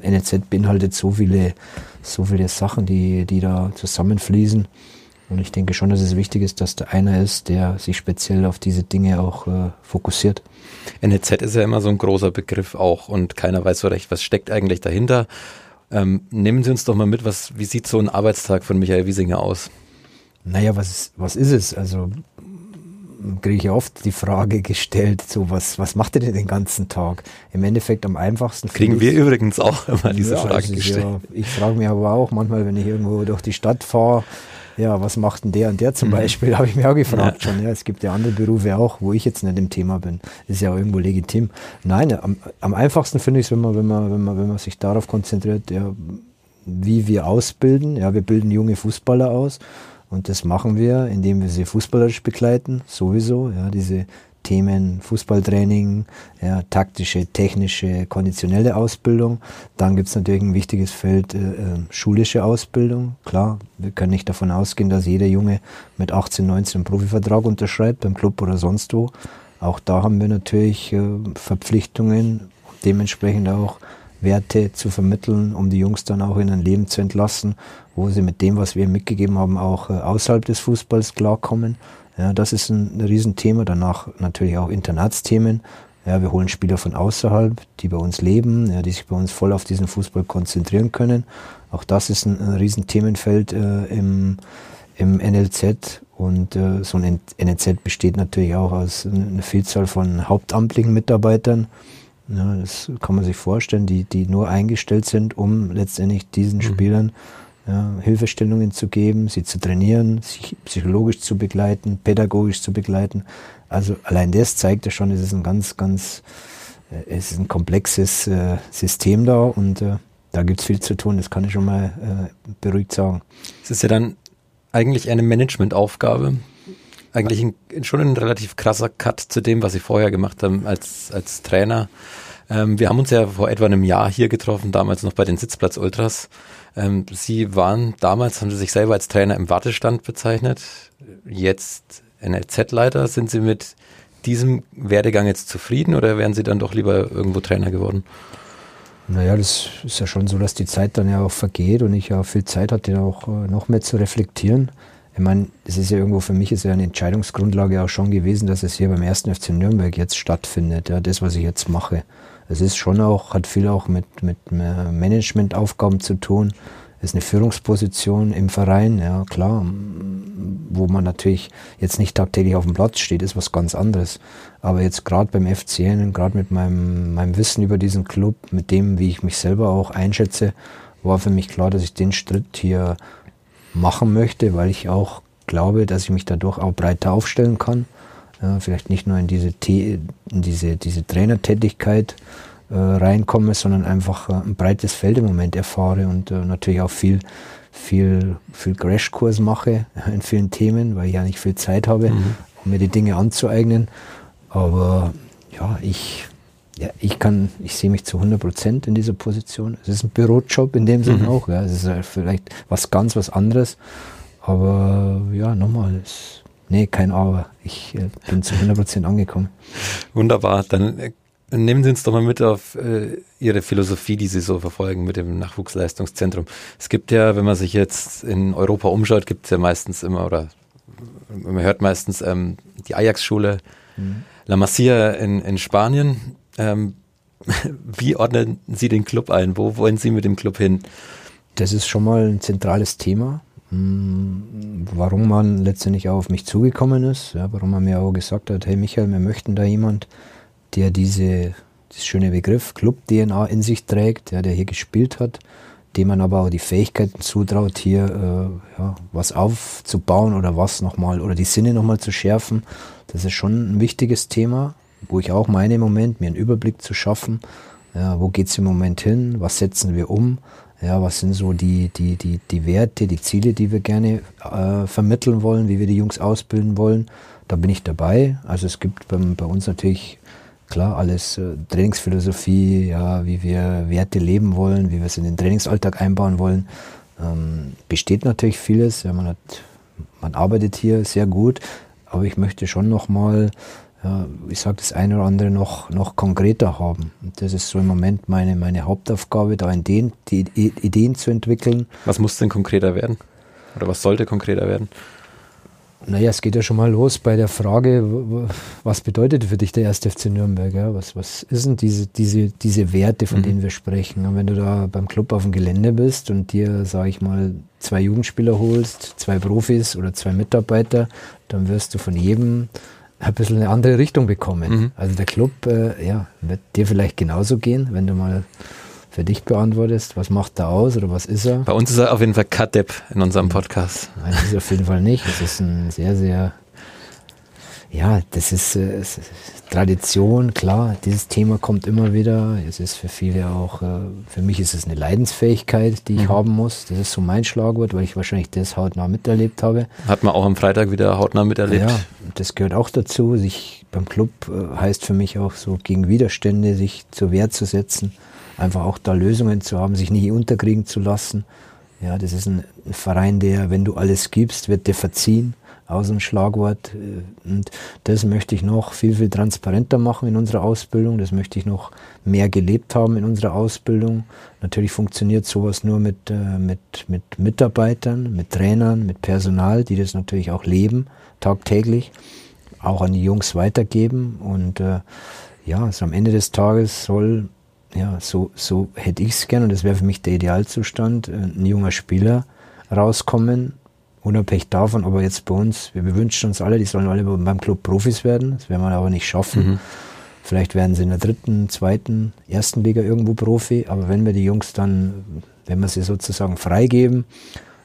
Äh, NEZ beinhaltet so viele, so viele Sachen, die, die da zusammenfließen. Und ich denke schon, dass es wichtig ist, dass da einer ist, der sich speziell auf diese Dinge auch äh, fokussiert. NEZ ist ja immer so ein großer Begriff auch und keiner weiß so recht, was steckt eigentlich dahinter. Ähm, nehmen Sie uns doch mal mit, was, wie sieht so ein Arbeitstag von Michael Wiesinger aus? Naja, was ist, was ist es? Also kriege ich oft die Frage gestellt, so was, was macht ihr denn den ganzen Tag? Im Endeffekt am einfachsten. Kriegen wir übrigens auch immer diese ja, Frage gestellt. Ja, ich frage mich aber auch manchmal, wenn ich irgendwo durch die Stadt fahre, ja, was macht denn der und der zum mhm. Beispiel, habe ich mir auch gefragt ja. schon. Ja, es gibt ja andere Berufe auch, wo ich jetzt nicht im Thema bin. ist ja auch irgendwo legitim. Nein, am, am einfachsten finde ich es, wenn man, wenn man, wenn man, wenn man sich darauf konzentriert, ja, wie wir ausbilden. Ja, wir bilden junge Fußballer aus und das machen wir, indem wir sie fußballerisch begleiten, sowieso. Ja, diese Themen Fußballtraining, ja, taktische, technische, konditionelle Ausbildung. Dann gibt es natürlich ein wichtiges Feld äh, äh, schulische Ausbildung. Klar, wir können nicht davon ausgehen, dass jeder Junge mit 18, 19 einen Profivertrag unterschreibt, beim Club oder sonst wo. Auch da haben wir natürlich äh, Verpflichtungen, dementsprechend auch Werte zu vermitteln, um die Jungs dann auch in ein Leben zu entlassen, wo sie mit dem, was wir mitgegeben haben, auch äh, außerhalb des Fußballs klarkommen. Ja, das ist ein, Riesenthema. Danach natürlich auch Internatsthemen. Ja, wir holen Spieler von außerhalb, die bei uns leben, ja, die sich bei uns voll auf diesen Fußball konzentrieren können. Auch das ist ein, ein Riesenthemenfeld äh, im, im NLZ. Und äh, so ein NLZ besteht natürlich auch aus einer Vielzahl von hauptamtlichen Mitarbeitern. Ja, das kann man sich vorstellen, die, die nur eingestellt sind, um letztendlich diesen mhm. Spielern ja, Hilfestellungen zu geben, sie zu trainieren, sich psychologisch zu begleiten, pädagogisch zu begleiten. Also allein das zeigt ja schon, es ist ein ganz, ganz, äh, es ist ein komplexes äh, System da und äh, da gibt es viel zu tun, das kann ich schon mal äh, beruhigt sagen. Es ist ja dann eigentlich eine Managementaufgabe, eigentlich ein, schon ein relativ krasser Cut zu dem, was Sie vorher gemacht haben als, als Trainer. Ähm, wir haben uns ja vor etwa einem Jahr hier getroffen, damals noch bei den Sitzplatz Ultras. Ähm, Sie waren damals, haben Sie sich selber als Trainer im Wartestand bezeichnet. Jetzt NLZ-Leiter. Sind Sie mit diesem Werdegang jetzt zufrieden oder wären Sie dann doch lieber irgendwo Trainer geworden? Naja, das ist ja schon so, dass die Zeit dann ja auch vergeht und ich ja viel Zeit hatte, auch äh, noch mehr zu reflektieren. Ich meine, es ist ja irgendwo für mich ist ja eine Entscheidungsgrundlage auch schon gewesen, dass es hier beim ersten FC Nürnberg jetzt stattfindet. Ja, das, was ich jetzt mache es ist schon auch, hat viel auch mit, mit Managementaufgaben zu tun. Es ist eine Führungsposition im Verein, ja klar, wo man natürlich jetzt nicht tagtäglich auf dem Platz steht, ist was ganz anderes. Aber jetzt gerade beim FCN, gerade mit meinem, meinem Wissen über diesen Club, mit dem, wie ich mich selber auch einschätze, war für mich klar, dass ich den Schritt hier machen möchte, weil ich auch glaube, dass ich mich dadurch auch breiter aufstellen kann ja, vielleicht nicht nur in diese, in diese, diese Trainertätigkeit äh, reinkomme, sondern einfach äh, ein breites Feld im Moment erfahre und äh, natürlich auch viel, viel, viel Crashkurs mache in vielen Themen, weil ich ja nicht viel Zeit habe, mhm. um mir die Dinge anzueignen. Aber ja, ich, ja, ich kann, ich sehe mich zu 100 Prozent in dieser Position. Es ist ein Bürojob in dem Sinne mhm. auch. Ja. Es ist vielleicht was ganz was anderes. Aber ja, nochmal, es Nee, kein Aber. Ich äh, bin zu 100% angekommen. Wunderbar. Dann äh, nehmen Sie uns doch mal mit auf äh, Ihre Philosophie, die Sie so verfolgen mit dem Nachwuchsleistungszentrum. Es gibt ja, wenn man sich jetzt in Europa umschaut, gibt es ja meistens immer, oder man hört meistens ähm, die Ajax-Schule, mhm. La Masia in, in Spanien. Ähm, wie ordnen Sie den Club ein? Wo wollen Sie mit dem Club hin? Das ist schon mal ein zentrales Thema. Hm, warum man letztendlich auch auf mich zugekommen ist, ja, warum man mir auch gesagt hat, hey Michael, wir möchten da jemand, der diese, das schöne Begriff Club-DNA in sich trägt, ja, der hier gespielt hat, dem man aber auch die Fähigkeiten zutraut, hier äh, ja, was aufzubauen oder was nochmal, oder die Sinne nochmal zu schärfen. Das ist schon ein wichtiges Thema, wo ich auch meine im Moment, mir einen Überblick zu schaffen, ja, wo geht's im Moment hin, was setzen wir um, ja, was sind so die, die, die, die Werte, die Ziele, die wir gerne äh, vermitteln wollen, wie wir die Jungs ausbilden wollen? Da bin ich dabei. Also es gibt bei, bei uns natürlich klar alles äh, Trainingsphilosophie, ja, wie wir Werte leben wollen, wie wir es in den Trainingsalltag einbauen wollen. Ähm, besteht natürlich vieles. Ja, man hat, man arbeitet hier sehr gut, aber ich möchte schon nochmal ich sage das eine oder andere noch, noch konkreter haben. Und das ist so im Moment meine, meine Hauptaufgabe, da Ideen, die Ideen zu entwickeln. Was muss denn konkreter werden? Oder was sollte konkreter werden? Naja, es geht ja schon mal los bei der Frage, was bedeutet für dich der erste FC Nürnberg? Ja? Was, was ist denn diese, diese, diese Werte, von mhm. denen wir sprechen? Und wenn du da beim Club auf dem Gelände bist und dir, sage ich mal, zwei Jugendspieler holst, zwei Profis oder zwei Mitarbeiter, dann wirst du von jedem ein bisschen eine andere Richtung bekommen. Mhm. Also der Club, äh, ja, wird dir vielleicht genauso gehen, wenn du mal für dich beantwortest. Was macht er aus oder was ist er? Bei uns ist er auf jeden Fall Kadep in unserem Podcast. Nein, das ist auf jeden Fall nicht. Es ist ein sehr, sehr, ja, das ist, äh, ist Tradition, klar. Dieses Thema kommt immer wieder. Es ist für viele auch, äh, für mich ist es eine Leidensfähigkeit, die ich mhm. haben muss. Das ist so mein Schlagwort, weil ich wahrscheinlich das hautnah miterlebt habe. Hat man auch am Freitag wieder hautnah miterlebt. Ja, das gehört auch dazu. Sich beim Club äh, heißt für mich auch so gegen Widerstände sich zur Wehr zu setzen einfach auch da Lösungen zu haben, sich nicht unterkriegen zu lassen. Ja, das ist ein Verein, der, wenn du alles gibst, wird dir verziehen. Aus ein Schlagwort. Und das möchte ich noch viel, viel transparenter machen in unserer Ausbildung. Das möchte ich noch mehr gelebt haben in unserer Ausbildung. Natürlich funktioniert sowas nur mit, äh, mit, mit Mitarbeitern, mit Trainern, mit Personal, die das natürlich auch leben, tagtäglich, auch an die Jungs weitergeben. Und äh, ja, also am Ende des Tages soll ja, so, so hätte ich es gern und das wäre für mich der Idealzustand, äh, ein junger Spieler rauskommen, unabhängig davon, aber jetzt bei uns, wir wünschen uns alle, die sollen alle beim Club Profis werden, das werden wir aber nicht schaffen. Mhm. Vielleicht werden sie in der dritten, zweiten, ersten Liga irgendwo Profi, aber wenn wir die Jungs dann, wenn wir sie sozusagen freigeben,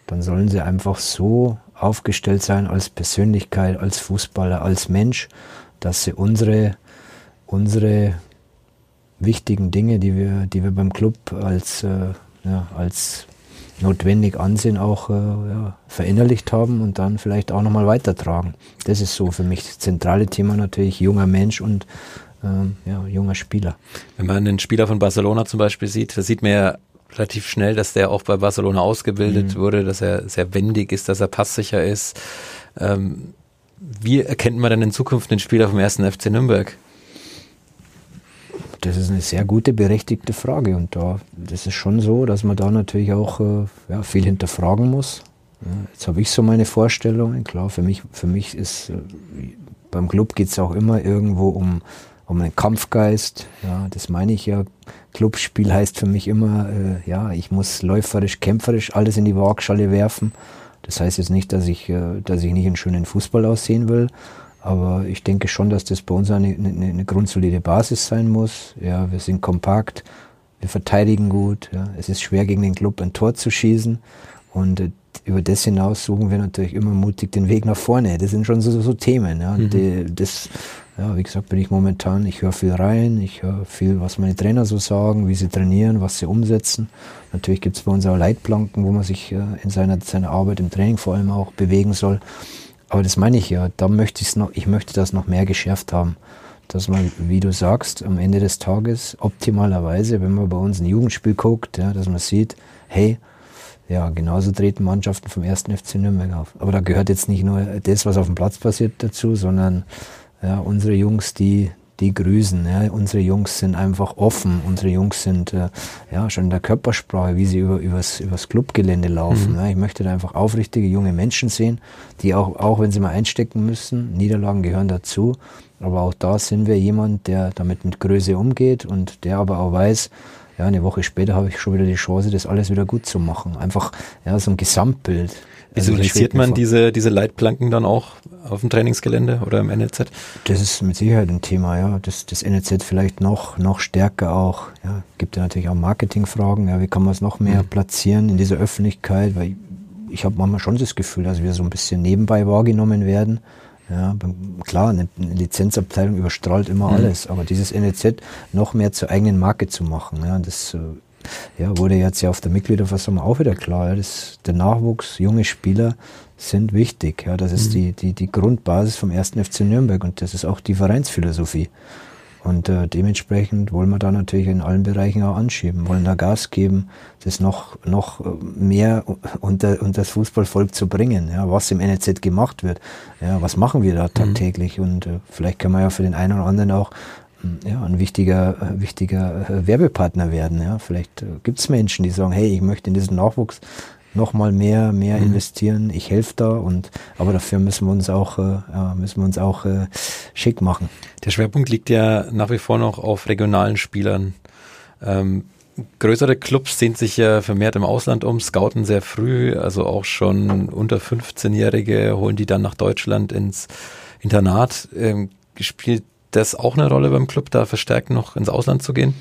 dann sollen sie einfach so aufgestellt sein als Persönlichkeit, als Fußballer, als Mensch, dass sie unsere, unsere wichtigen Dinge, die wir, die wir beim Club als, äh, ja, als notwendig ansehen, auch äh, ja, verinnerlicht haben und dann vielleicht auch nochmal weitertragen. Das ist so für mich das zentrale Thema natürlich, junger Mensch und ähm, ja, junger Spieler. Wenn man einen Spieler von Barcelona zum Beispiel sieht, da sieht man ja relativ schnell, dass der auch bei Barcelona ausgebildet mhm. wurde, dass er sehr wendig ist, dass er passsicher ist. Ähm, wie erkennt man denn in Zukunft den Spieler vom ersten FC Nürnberg? Das ist eine sehr gute, berechtigte Frage. Und da, das ist schon so, dass man da natürlich auch äh, ja, viel hinterfragen muss. Jetzt habe ich so meine Vorstellungen. Klar, für mich, für mich ist, äh, beim Club geht es auch immer irgendwo um, um einen Kampfgeist. Ja, das meine ich ja. Clubspiel heißt für mich immer, äh, ja, ich muss läuferisch, kämpferisch alles in die Waagschale werfen. Das heißt jetzt nicht, dass ich, äh, dass ich nicht einen schönen Fußball aussehen will, aber ich denke schon, dass das bei uns eine, eine, eine grundsolide Basis sein muss. Ja, wir sind kompakt, wir verteidigen gut. Ja. Es ist schwer, gegen den Club ein Tor zu schießen. Und äh, über das hinaus suchen wir natürlich immer mutig den Weg nach vorne. Das sind schon so, so Themen. Ja. Mhm. Die, das, ja, wie gesagt, bin ich momentan, ich höre viel rein, ich höre viel, was meine Trainer so sagen, wie sie trainieren, was sie umsetzen. Natürlich gibt es bei uns auch Leitplanken, wo man sich äh, in seiner, seiner Arbeit im Training vor allem auch bewegen soll. Aber das meine ich ja, da möchte ich noch, ich möchte das noch mehr geschärft haben. Dass man, wie du sagst, am Ende des Tages optimalerweise, wenn man bei uns ein Jugendspiel guckt, ja, dass man sieht, hey, ja, genauso treten Mannschaften vom ersten FC Nürnberg auf. Aber da gehört jetzt nicht nur das, was auf dem Platz passiert dazu, sondern ja, unsere Jungs, die, die grüßen. Ja. Unsere Jungs sind einfach offen. Unsere Jungs sind äh, ja schon in der Körpersprache, wie sie über, übers, übers Clubgelände laufen. Mhm. Ja. Ich möchte da einfach aufrichtige junge Menschen sehen, die auch, auch wenn sie mal einstecken müssen, Niederlagen gehören dazu. Aber auch da sind wir jemand, der damit mit Größe umgeht und der aber auch weiß, ja, eine Woche später habe ich schon wieder die Chance, das alles wieder gut zu machen. Einfach, ja, so ein Gesamtbild. Visualisiert also man diese, diese Leitplanken dann auch auf dem Trainingsgelände oder im NLZ? Das ist mit Sicherheit ein Thema, ja. Das, das NLZ vielleicht noch, noch stärker auch. Ja, gibt ja natürlich auch Marketingfragen. Ja, wie kann man es noch mehr mhm. platzieren in dieser Öffentlichkeit? Weil ich, ich habe manchmal schon das Gefühl, dass wir so ein bisschen nebenbei wahrgenommen werden. Ja, klar, eine, Lizenzabteilung überstrahlt immer mhm. alles, aber dieses NLZ noch mehr zur eigenen Marke zu machen, ja, das äh, ja, wurde jetzt ja auf der Mitgliederversammlung auch wieder klar. Ja, das, der Nachwuchs, junge Spieler sind wichtig. Ja, das ist mhm. die, die, die Grundbasis vom ersten FC Nürnberg und das ist auch die Vereinsphilosophie. Und äh, dementsprechend wollen wir da natürlich in allen Bereichen auch anschieben, wollen da Gas geben, das noch, noch mehr unter, unter das Fußballvolk zu bringen, ja, was im NLZ gemacht wird, ja, was machen wir da mhm. tagtäglich mhm. und äh, vielleicht können wir ja für den einen oder anderen auch ja, ein wichtiger, äh, wichtiger äh, Werbepartner werden. Ja. Vielleicht äh, gibt es Menschen, die sagen, hey, ich möchte in diesen Nachwuchs nochmal mehr, mehr Mhm. investieren. Ich helfe da und aber dafür müssen wir uns auch, äh, müssen wir uns auch äh, schick machen. Der Schwerpunkt liegt ja nach wie vor noch auf regionalen Spielern. Ähm, größere Clubs sehen sich ja vermehrt im Ausland um, scouten sehr früh, also auch schon unter 15-Jährige holen die dann nach Deutschland ins Internat. Ähm, spielt das auch eine Rolle beim Club, da verstärkt noch ins Ausland zu gehen?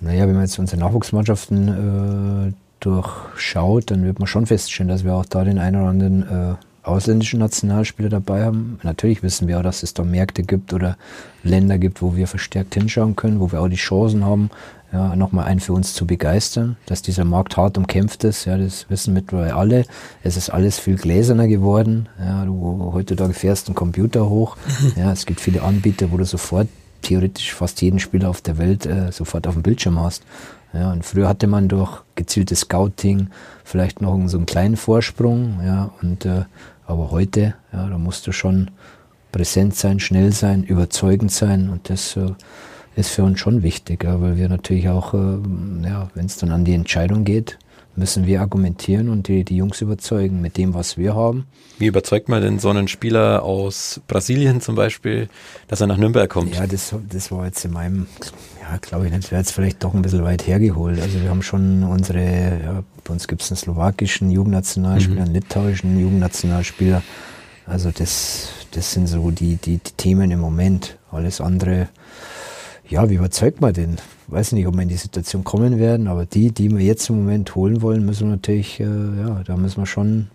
Naja, wenn man jetzt unsere Nachwuchsmannschaften äh, durchschaut, dann wird man schon feststellen, dass wir auch da den einen oder anderen äh, ausländischen Nationalspieler dabei haben. Natürlich wissen wir auch, dass es da Märkte gibt oder Länder gibt, wo wir verstärkt hinschauen können, wo wir auch die Chancen haben, ja, nochmal einen für uns zu begeistern, dass dieser Markt hart umkämpft ist, ja, das wissen mittlerweile alle. Es ist alles viel gläserner geworden. Ja, du heutzutage fährst einen Computer hoch. Ja, es gibt viele Anbieter, wo du sofort theoretisch fast jeden Spieler auf der Welt äh, sofort auf dem Bildschirm hast. Ja, und früher hatte man durch gezieltes Scouting vielleicht noch so einen kleinen Vorsprung, ja, und äh, aber heute, ja, da musst du schon präsent sein, schnell sein, überzeugend sein und das äh, ist für uns schon wichtig, ja, weil wir natürlich auch, äh, ja, wenn es dann an die Entscheidung geht, müssen wir argumentieren und die, die Jungs überzeugen mit dem, was wir haben. Wie überzeugt man denn so einen Spieler aus Brasilien zum Beispiel, dass er nach Nürnberg kommt? Ja, das, das war jetzt in meinem, ja, glaube ich nicht, wäre jetzt vielleicht doch ein bisschen weit hergeholt. Also wir haben schon unsere, ja, bei uns gibt es einen slowakischen Jugendnationalspieler, einen litauischen Jugendnationalspieler. Also das, das sind so die, die, die Themen im Moment. Alles andere, ja, wie überzeugt man den? Weiß nicht, ob wir in die Situation kommen werden, aber die, die wir jetzt im Moment holen wollen, müssen wir natürlich, äh, ja, da müssen wir schon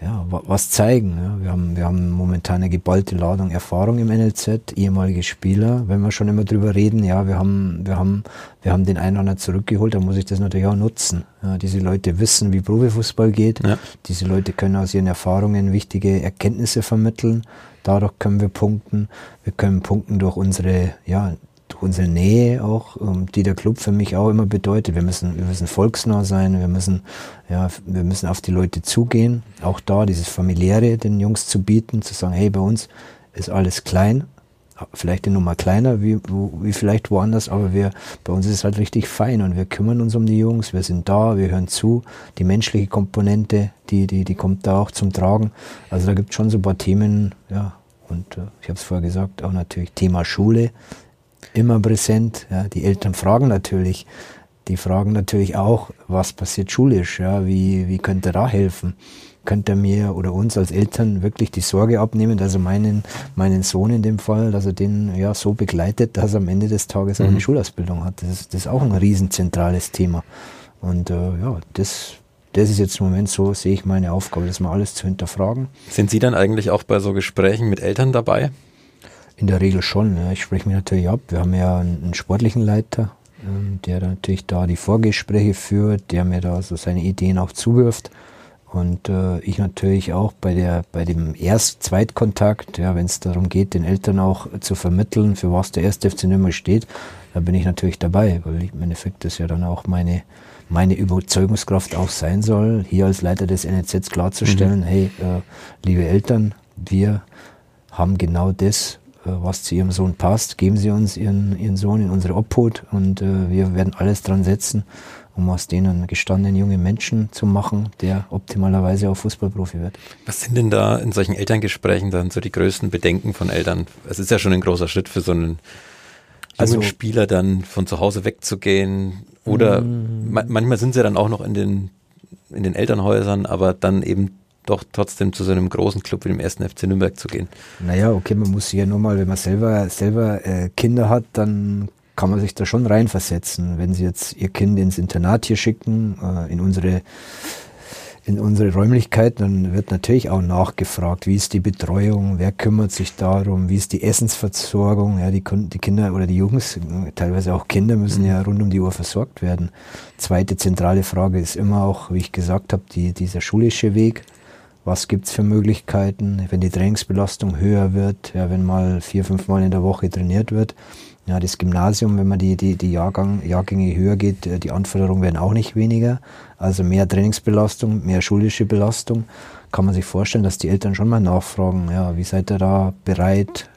ja, wa- was zeigen. Ja. Wir, haben, wir haben momentan eine geballte Ladung Erfahrung im NLZ, ehemalige Spieler. Wenn wir schon immer drüber reden, ja, wir haben, wir haben, wir haben den einen oder anderen zurückgeholt, dann muss ich das natürlich auch nutzen. Ja, diese Leute wissen, wie Profifußball geht. Ja. Diese Leute können aus ihren Erfahrungen wichtige Erkenntnisse vermitteln. Dadurch können wir punkten. Wir können punkten durch unsere, ja, unsere Nähe auch, ähm, die der Club für mich auch immer bedeutet. Wir müssen, wir müssen volksnah sein, wir müssen, ja, wir müssen auf die Leute zugehen. Auch da dieses familiäre den Jungs zu bieten, zu sagen, hey, bei uns ist alles klein, vielleicht die Nummer kleiner wie, wie vielleicht woanders, aber wir, bei uns ist es halt richtig fein und wir kümmern uns um die Jungs, wir sind da, wir hören zu. Die menschliche Komponente, die, die, die kommt da auch zum Tragen. Also da gibt es schon so ein paar Themen, ja, und äh, ich habe es vorher gesagt, auch natürlich Thema Schule, immer präsent. Ja. Die Eltern fragen natürlich, die fragen natürlich auch, was passiert schulisch, ja, wie, wie könnte er da helfen? Könnte er mir oder uns als Eltern wirklich die Sorge abnehmen, dass er meinen, meinen Sohn in dem Fall, dass er den ja so begleitet, dass er am Ende des Tages auch eine Schulausbildung hat. Das ist, das ist auch ein riesenzentrales Thema. Und äh, ja, das, das ist jetzt im Moment so, sehe ich meine Aufgabe, das mal alles zu hinterfragen. Sind Sie dann eigentlich auch bei so Gesprächen mit Eltern dabei? In der Regel schon. Ja. Ich spreche mich natürlich ab. Wir haben ja einen, einen sportlichen Leiter, ähm, der natürlich da die Vorgespräche führt, der mir da so seine Ideen auch zuwirft. Und äh, ich natürlich auch bei der bei dem Erst Zweitkontakt, ja, wenn es darum geht, den Eltern auch zu vermitteln, für was der erste FC Nürnberg steht, da bin ich natürlich dabei, weil ich, im Endeffekt das ja dann auch meine meine Überzeugungskraft auch sein soll, hier als Leiter des NLZ klarzustellen, hey, äh, liebe Eltern, wir haben genau das, was zu Ihrem Sohn passt. Geben Sie uns Ihren, Ihren Sohn in unsere Obhut und äh, wir werden alles dran setzen, um aus denen einen gestandenen jungen Menschen zu machen, der optimalerweise auch Fußballprofi wird. Was sind denn da in solchen Elterngesprächen dann so die größten Bedenken von Eltern? Es ist ja schon ein großer Schritt für so einen jungen Also- Spieler dann von zu Hause wegzugehen. Oder ma manchmal sind sie dann auch noch in den, in den Elternhäusern, aber dann eben doch trotzdem zu so einem großen Club wie dem ersten FC Nürnberg zu gehen. Naja, okay, man muss ja nur mal, wenn man selber, selber äh, Kinder hat, dann kann man sich da schon reinversetzen. Wenn Sie jetzt Ihr Kind ins Internat hier schicken, äh, in unsere in unsere Räumlichkeit, dann wird natürlich auch nachgefragt, wie ist die Betreuung, wer kümmert sich darum, wie ist die Essensversorgung, ja, die, die Kinder oder die Jungs, teilweise auch Kinder müssen ja rund um die Uhr versorgt werden. Zweite zentrale Frage ist immer auch, wie ich gesagt habe, die, dieser schulische Weg. Was gibt's für Möglichkeiten, wenn die Trainingsbelastung höher wird, ja, wenn mal vier, fünf Mal in der Woche trainiert wird. Ja, das Gymnasium, wenn man die, die, die Jahrgang, Jahrgänge höher geht, äh, die Anforderungen werden auch nicht weniger. Also mehr Trainingsbelastung, mehr schulische Belastung. Kann man sich vorstellen, dass die Eltern schon mal nachfragen, ja, wie seid ihr da bereit?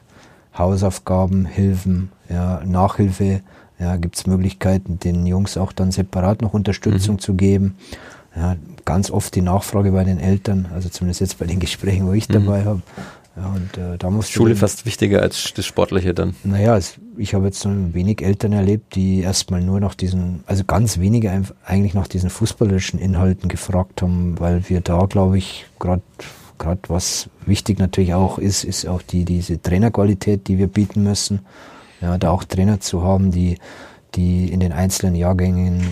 Hausaufgaben, Hilfen, ja, Nachhilfe, ja, gibt's Möglichkeiten, den Jungs auch dann separat noch Unterstützung zu geben. Ja, ganz oft die Nachfrage bei den Eltern, also zumindest jetzt bei den Gesprächen, wo ich Mhm. dabei habe. Ja, und äh, da muss Schule fast wichtiger als das Sportliche dann. Naja, es, ich habe jetzt nur wenig Eltern erlebt, die erstmal nur nach diesen, also ganz wenige eigentlich nach diesen fußballerischen Inhalten gefragt haben, weil wir da, glaube ich, gerade gerade was wichtig natürlich auch ist, ist auch die diese Trainerqualität, die wir bieten müssen. Ja, da auch Trainer zu haben, die die in den einzelnen Jahrgängen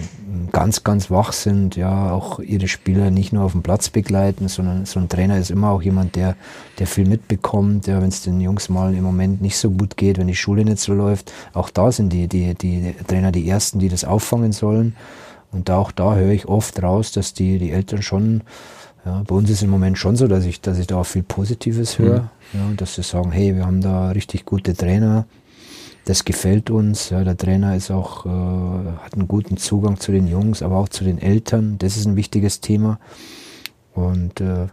ganz, ganz wach sind, ja, auch ihre Spieler nicht nur auf dem Platz begleiten, sondern so ein Trainer ist immer auch jemand, der, der viel mitbekommt, ja, wenn es den Jungs mal im Moment nicht so gut geht, wenn die Schule nicht so läuft, auch da sind die, die, die Trainer die Ersten, die das auffangen sollen. Und auch da höre ich oft raus, dass die, die Eltern schon, ja, bei uns ist im Moment schon so, dass ich, dass ich da auch viel Positives höre, ja, und dass sie sagen, hey, wir haben da richtig gute Trainer, das gefällt uns. Ja, der Trainer ist auch, äh, hat einen guten Zugang zu den Jungs, aber auch zu den Eltern. Das ist ein wichtiges Thema. Und äh,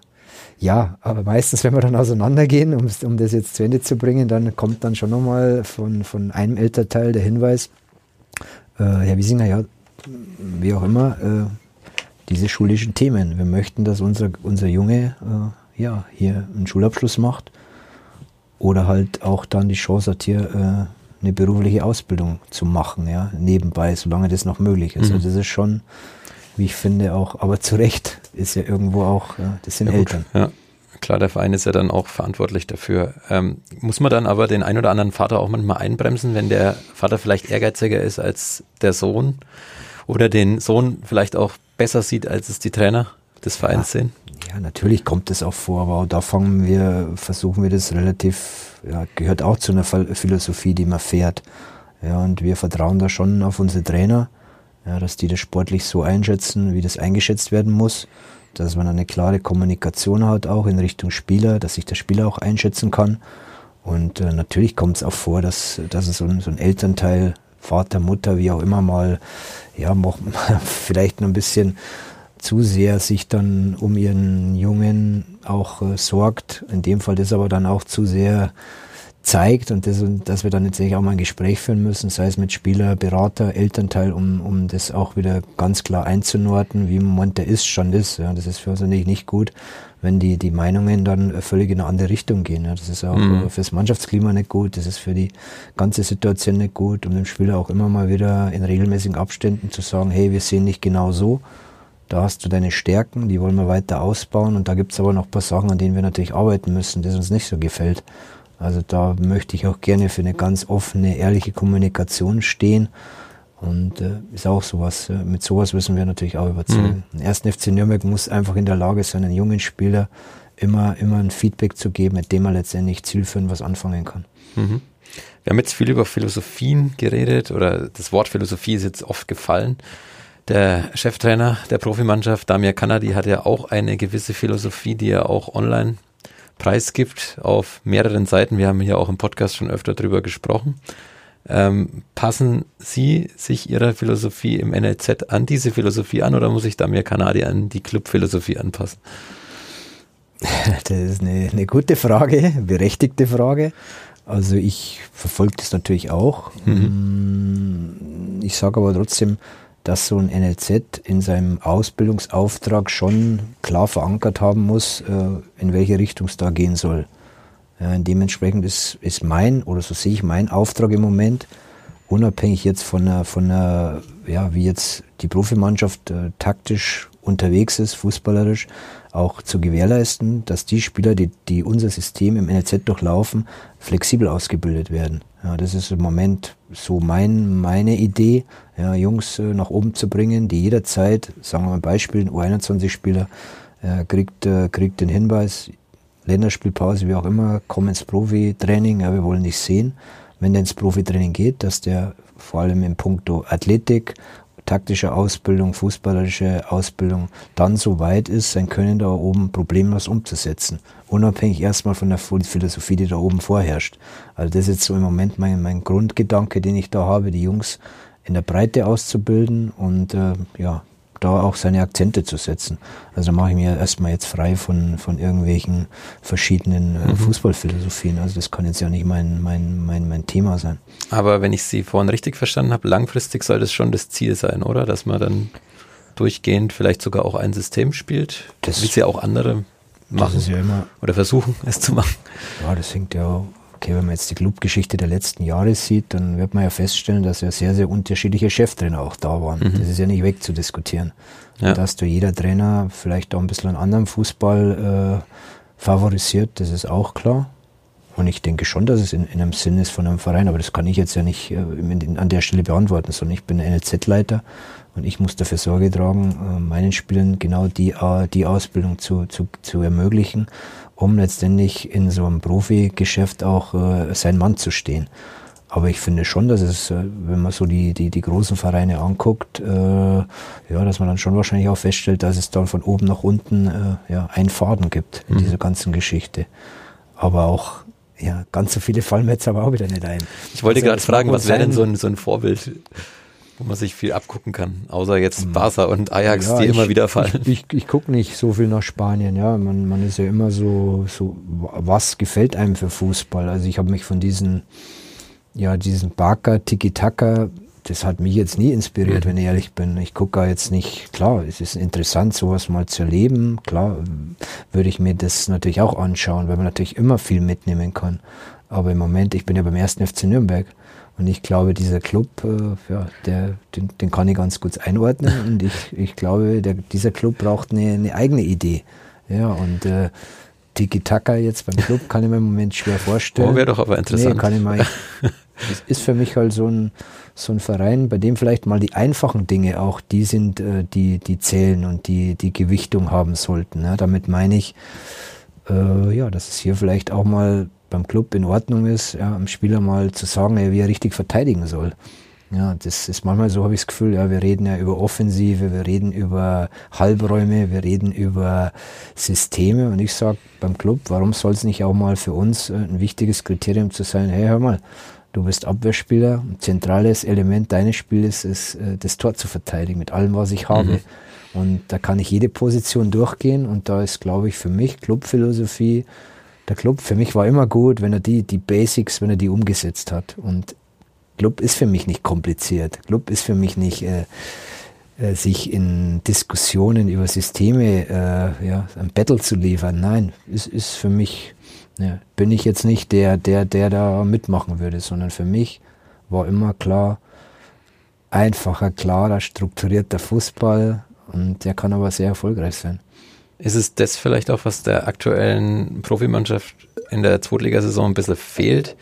ja, aber meistens, wenn wir dann auseinandergehen, um, um das jetzt zu Ende zu bringen, dann kommt dann schon nochmal von, von einem Elternteil der Hinweis, äh, Herr Wiesinger, ja, wie auch immer, äh, diese schulischen Themen. Wir möchten, dass unser, unser Junge äh, ja, hier einen Schulabschluss macht oder halt auch dann die Chance hat, hier äh, eine berufliche Ausbildung zu machen, ja, nebenbei, solange das noch möglich ist. Mhm. Also das ist schon, wie ich finde, auch, aber zu Recht ist ja irgendwo auch, ja, das sind Ja, gut, Eltern. Ja. Klar, der Verein ist ja dann auch verantwortlich dafür. Ähm, muss man dann aber den ein oder anderen Vater auch manchmal einbremsen, wenn der Vater vielleicht ehrgeiziger ist als der Sohn oder den Sohn vielleicht auch besser sieht, als es die Trainer des Vereins sehen? Ja, natürlich kommt das auch vor, aber da fangen wir, versuchen wir das relativ, ja, gehört auch zu einer Phil- Philosophie, die man fährt. Ja, und wir vertrauen da schon auf unsere Trainer, ja, dass die das sportlich so einschätzen, wie das eingeschätzt werden muss, dass man eine klare Kommunikation hat, auch in Richtung Spieler, dass sich der Spieler auch einschätzen kann. Und äh, natürlich kommt es auch vor, dass, dass es so ein, so ein Elternteil, Vater, Mutter, wie auch immer mal, ja, vielleicht noch ein bisschen zu sehr sich dann um ihren Jungen auch äh, sorgt. In dem Fall das aber dann auch zu sehr zeigt und das, dass wir dann letztendlich auch mal ein Gespräch führen müssen, sei es mit Spieler, Berater, Elternteil, um, um das auch wieder ganz klar einzunordnen, wie im Moment der Ist-Stand ist. Ja, das ist für uns natürlich nicht gut, wenn die, die Meinungen dann völlig in eine andere Richtung gehen. Ja, das ist auch Mhm. fürs Mannschaftsklima nicht gut, das ist für die ganze Situation nicht gut, um dem Spieler auch immer mal wieder in regelmäßigen Abständen zu sagen, hey, wir sehen nicht genau so, da hast du deine Stärken, die wollen wir weiter ausbauen und da gibt's aber noch ein paar Sachen, an denen wir natürlich arbeiten müssen, das uns nicht so gefällt. Also da möchte ich auch gerne für eine ganz offene, ehrliche Kommunikation stehen und äh, ist auch sowas. Äh, mit sowas müssen wir natürlich auch überzeugen. Mhm. Der 1. FC Nürnberg muss einfach in der Lage sein, einen jungen Spieler immer, immer ein Feedback zu geben, mit dem er letztendlich zielführend was anfangen kann. Mhm. Wir haben jetzt viel über Philosophien geredet oder das Wort Philosophie ist jetzt oft gefallen. Der Cheftrainer der Profimannschaft, Damir Kanadi, hat ja auch eine gewisse Philosophie, die er auch online preisgibt auf mehreren Seiten. Wir haben hier auch im Podcast schon öfter drüber gesprochen. Ähm, passen Sie sich Ihrer Philosophie im NLZ an diese Philosophie an oder muss sich Damir Kanadi an die Clubphilosophie anpassen? Das ist eine, eine gute Frage, berechtigte Frage. Also ich verfolge das natürlich auch. Mm, Ich sage aber trotzdem, dass so ein NLZ in seinem Ausbildungsauftrag schon klar verankert haben muss, äh, in welche Richtung es da gehen soll. Ja, dementsprechend ist, ist mein, oder so sehe ich meinen Auftrag im Moment, unabhängig jetzt von der, von der, ja, wie jetzt die Profimannschaft äh, taktisch unterwegs ist, fußballerisch, auch zu gewährleisten, dass die Spieler, die, die unser System im NLZ durchlaufen, flexibel ausgebildet werden. Ja, das ist im Moment so mein, meine Idee, ja, Jungs äh, nach oben zu bringen, die jederzeit, sagen wir mal ein Beispiel, ein U21-Spieler äh, kriegt, äh, kriegt den Hinweis, Länderspielpause, wie auch immer, komm ins Profi-Training, ja, wir wollen dich sehen. Wenn der ins Profitraining geht, dass der vor allem in puncto Athletik, taktische Ausbildung, fußballerische Ausbildung dann so weit ist, sein Können da oben problemlos umzusetzen. Unabhängig erstmal von der Philosophie, die da oben vorherrscht. Also das ist jetzt so im Moment mein, mein Grundgedanke, den ich da habe, die Jungs in der Breite auszubilden und äh, ja, da auch seine Akzente zu setzen. Also da mache ich mir erstmal jetzt frei von, von irgendwelchen verschiedenen äh, Fußballphilosophien. Also das kann jetzt ja nicht mein, mein, mein, mein Thema sein. Aber wenn ich Sie vorhin richtig verstanden habe, langfristig soll das schon das Ziel sein, oder? Dass man dann durchgehend vielleicht sogar auch ein System spielt, Das- wie sie auch andere machen ja immer, oder versuchen es zu machen. ja, das hängt ja, okay, wenn man jetzt die Clubgeschichte der letzten Jahre sieht, dann wird man ja feststellen, dass ja sehr, sehr unterschiedliche Cheftrainer auch da waren. Das ist ja nicht wegzudiskutieren. Ja. Dass du jeder Trainer vielleicht auch ein bisschen einen anderen Fußball äh, favorisiert, das ist auch klar. Und ich denke schon, dass es in, in einem Sinn ist von einem Verein, aber das kann ich jetzt ja nicht äh, in, in, an der Stelle beantworten, sondern ich bin NLZ-Leiter und ich muss dafür Sorge tragen, äh, meinen Spielern genau die, äh, die Ausbildung zu, zu, zu ermöglichen, um letztendlich in so einem Profi-Geschäft auch äh, sein Mann zu stehen. Aber ich finde schon, dass es, äh, wenn man so die, die, die großen Vereine anguckt, äh, ja, dass man dann schon wahrscheinlich auch feststellt, dass es dann von oben nach unten äh, ja, einen Faden gibt in dieser ganzen Geschichte. Aber auch, ja, ganz so viele fallen mir jetzt aber auch wieder nicht ein. Ich wollte Also, gerade fragen, was wäre denn so ein, so ein Vorbild, wo man sich viel abgucken kann, außer jetzt Barca und Ajax. Ja, die ich- immer wieder fallen. Ich, ich, ich gucke nicht so viel nach Spanien, ja. Man, man ist ja immer so, so, was gefällt einem für Fußball? Also ich habe mich von diesen, ja, diesen Barca, Tiki-Taka, das hat mich jetzt nie inspiriert, wenn ich ehrlich bin. Ich gucke da jetzt nicht, klar, es ist interessant, sowas mal zu erleben. Klar, würde ich mir das natürlich auch anschauen, weil man natürlich immer viel mitnehmen kann. Aber im Moment, ich bin ja beim ersten FC Nürnberg und ich glaube, dieser Club, äh, ja, der, den, den kann ich ganz gut einordnen und ich, ich glaube, der, dieser Club braucht eine, eine eigene Idee. Ja, und äh, Tiki-Taka jetzt beim Club kann ich mir im Moment schwer vorstellen. Oh, wäre doch aber interessant. Nee, kann ich mal. Es ist für mich halt so ein, so ein Verein, bei dem vielleicht mal die einfachen Dinge auch die sind, äh, die, die zählen und die, die Gewichtung haben sollten. Ne? Damit meine ich, äh, ja, dass es hier vielleicht auch mal beim Club in Ordnung ist, ja, am Spieler mal zu sagen, ey, wie er richtig verteidigen soll. Ja, das ist manchmal so, habe ich das Gefühl, ja, wir reden ja über Offensive, wir reden über Halbräume, wir reden über Systeme und ich sage beim Club, warum soll es nicht auch mal für uns äh, ein wichtiges Kriterium zu sein, hey, hör mal, du bist Abwehrspieler, ein zentrales Element deines Spiels ist, äh, das Tor zu verteidigen mit allem, was ich habe. Und da kann ich jede Position durchgehen und da ist, glaube ich, für mich Clubphilosophie, der Club für mich war immer gut, wenn er die, die Basics, wenn er die umgesetzt hat. Und Club ist für mich nicht kompliziert. Club ist für mich nicht äh, äh, sich in Diskussionen über Systeme äh, ja, ein Battle zu liefern. Nein, ist, ist für mich, ja, bin ich jetzt nicht der, der, der da mitmachen würde, sondern für mich war immer klar, einfacher, klarer, strukturierter Fußball und der kann aber sehr erfolgreich sein. Ist es das vielleicht auch, was der aktuellen Profimannschaft in der Zweitligasaison ein bisschen fehlt,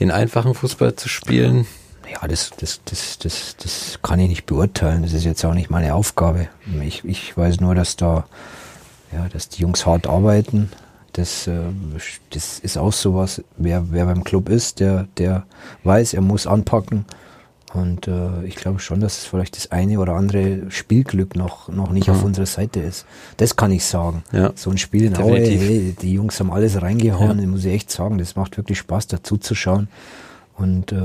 den einfachen Fußball zu spielen? Ja, das, das, das, das, das kann ich nicht beurteilen. Das ist jetzt auch nicht meine Aufgabe. Ich, ich weiß nur, dass da, ja, dass die Jungs hart arbeiten. Das, äh, das ist auch sowas. Wer, wer beim Club ist, der, der weiß, er muss anpacken. Und äh, ich glaube schon, dass es vielleicht das eine oder andere Spielglück noch, noch nicht auf unserer Seite ist. Das kann ich sagen. Ja, so ein Spiel in Aue, hey, die Jungs haben alles reingehauen, Ja. muss ich echt sagen. Das macht wirklich Spaß, dazu zu schauen. Und äh,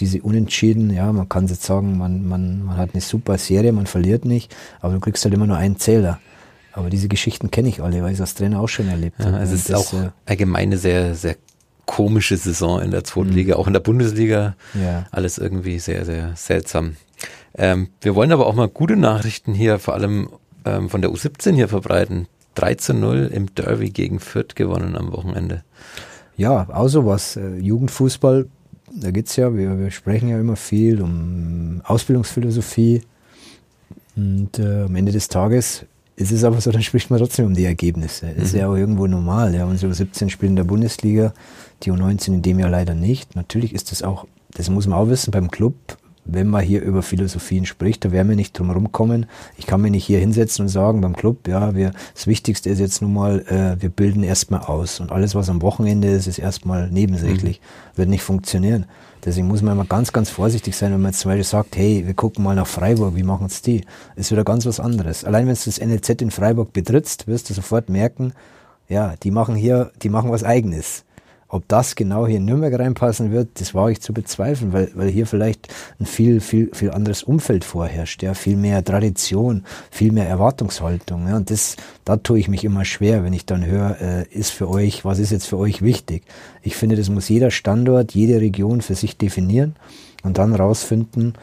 diese Unentschieden, ja, man kann jetzt sagen, man, man, man hat eine super Serie, man verliert nicht, aber du kriegst halt immer nur einen Zähler. Aber diese Geschichten kenne ich alle, weil ich als Trainer auch schon erlebt Ja, habe. also es ist das, auch allgemein eine sehr, sehr komische Saison in der zweiten Liga, auch in der Bundesliga. ja. Alles irgendwie sehr, sehr seltsam. Ähm, wir wollen aber auch mal gute Nachrichten hier, vor allem ähm, von der U17 hier verbreiten. 3 zu 0 im Derby gegen Fürth gewonnen am Wochenende. Ja, auch sowas. Äh, Jugendfußball, da geht's ja, wir, wir sprechen ja immer viel um Ausbildungsphilosophie. Und äh, am Ende des Tages ist es aber so, dann spricht man trotzdem um die Ergebnisse. Das ist ja auch irgendwo normal. Ja. Unsere 17 spielen in der Bundesliga, die U19 in dem Jahr leider nicht. Natürlich ist das auch, das muss man auch wissen, beim Club, wenn man hier über Philosophien spricht, da werden wir nicht drum rumkommen. Ich kann mir nicht hier hinsetzen und sagen beim Club, ja, wir, das Wichtigste ist jetzt nun mal, äh, wir bilden erstmal aus und alles, was am Wochenende ist, ist erstmal nebensächlich. Wird nicht funktionieren. Deswegen muss man immer ganz, ganz vorsichtig sein, wenn man jetzt zum Beispiel sagt, hey, wir gucken mal nach Freiburg, wie machen es die? Ist wieder ganz was anderes. Allein wenn du das NLZ in Freiburg betrittst, wirst du sofort merken, ja, die machen hier, die machen was eigenes. Ob das genau hier in Nürnberg reinpassen wird, das wage ich zu bezweifeln, weil, weil hier vielleicht ein viel, viel, viel anderes Umfeld vorherrscht, ja, viel mehr Tradition, viel mehr Erwartungshaltung, ja, und das, da tue ich mich immer schwer, wenn ich dann höre, äh, ist für euch, was ist jetzt für euch wichtig? Ich finde, das muss jeder Standort, jede Region für sich definieren und dann rausfinden,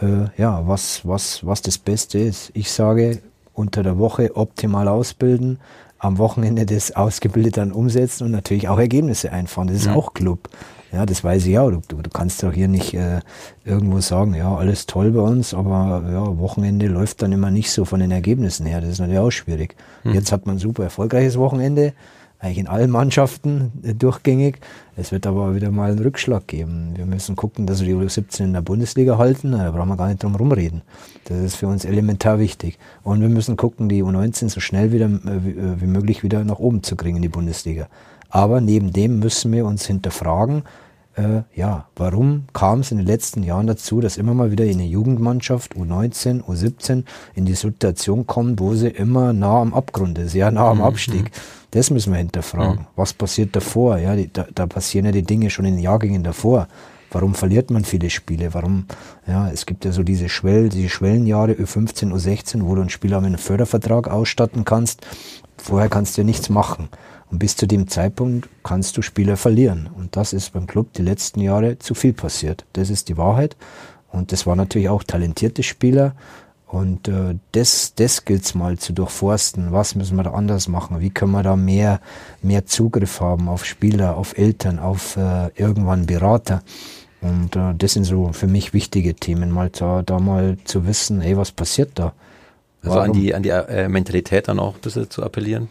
äh, ja, was, was, was das Beste ist. Ich sage, unter der Woche optimal ausbilden, am Wochenende das ausgebildet dann umsetzen und natürlich auch Ergebnisse einfahren. Das ist mhm. auch Club. Ja, das weiß ich auch. Du, du, du kannst doch hier nicht äh, irgendwo sagen, ja, alles toll bei uns, aber ja, Wochenende läuft dann immer nicht so von den Ergebnissen her. Das ist natürlich auch schwierig. Mhm. Jetzt hat man ein super erfolgreiches Wochenende eigentlich in allen Mannschaften äh, durchgängig. Es wird aber wieder mal einen Rückschlag geben. Wir müssen gucken, dass wir die U17 in der Bundesliga halten. Da brauchen wir gar nicht drum rumreden. Das ist für uns elementar wichtig. Und wir müssen gucken, die U19 so schnell wieder, äh, äh, wie möglich wieder nach oben zu kriegen in die Bundesliga. Aber neben dem müssen wir uns hinterfragen, äh, ja, warum kam es in den letzten Jahren dazu, dass immer mal wieder eine Jugendmannschaft, U19, U17, in die Situation kommt, wo sie immer nah am Abgrund ist, ja, nah am mhm. Abstieg. Das müssen wir hinterfragen. Mhm. Was passiert davor? Ja, die, da, da passieren ja die Dinge schon in den Jahrgängen davor. Warum verliert man viele Spiele? Warum, ja, es gibt ja so diese Schwell, diese Schwellenjahre, Ö15, U16, wo du einen Spieler mit einem Fördervertrag ausstatten kannst. Vorher kannst du ja nichts machen. Und bis zu dem Zeitpunkt kannst du Spieler verlieren. Und das ist beim Club die letzten Jahre zu viel passiert. Das ist die Wahrheit. Und das waren natürlich auch talentierte Spieler. Und äh, das, das gilt mal zu durchforsten. Was müssen wir da anders machen? Wie können wir da mehr, mehr Zugriff haben auf Spieler, auf Eltern, auf äh, irgendwann Berater? Und äh, das sind so für mich wichtige Themen, mal da, da mal zu wissen, hey, was passiert da? Also Warum? an die, an die äh, Mentalität dann auch ein bisschen zu appellieren?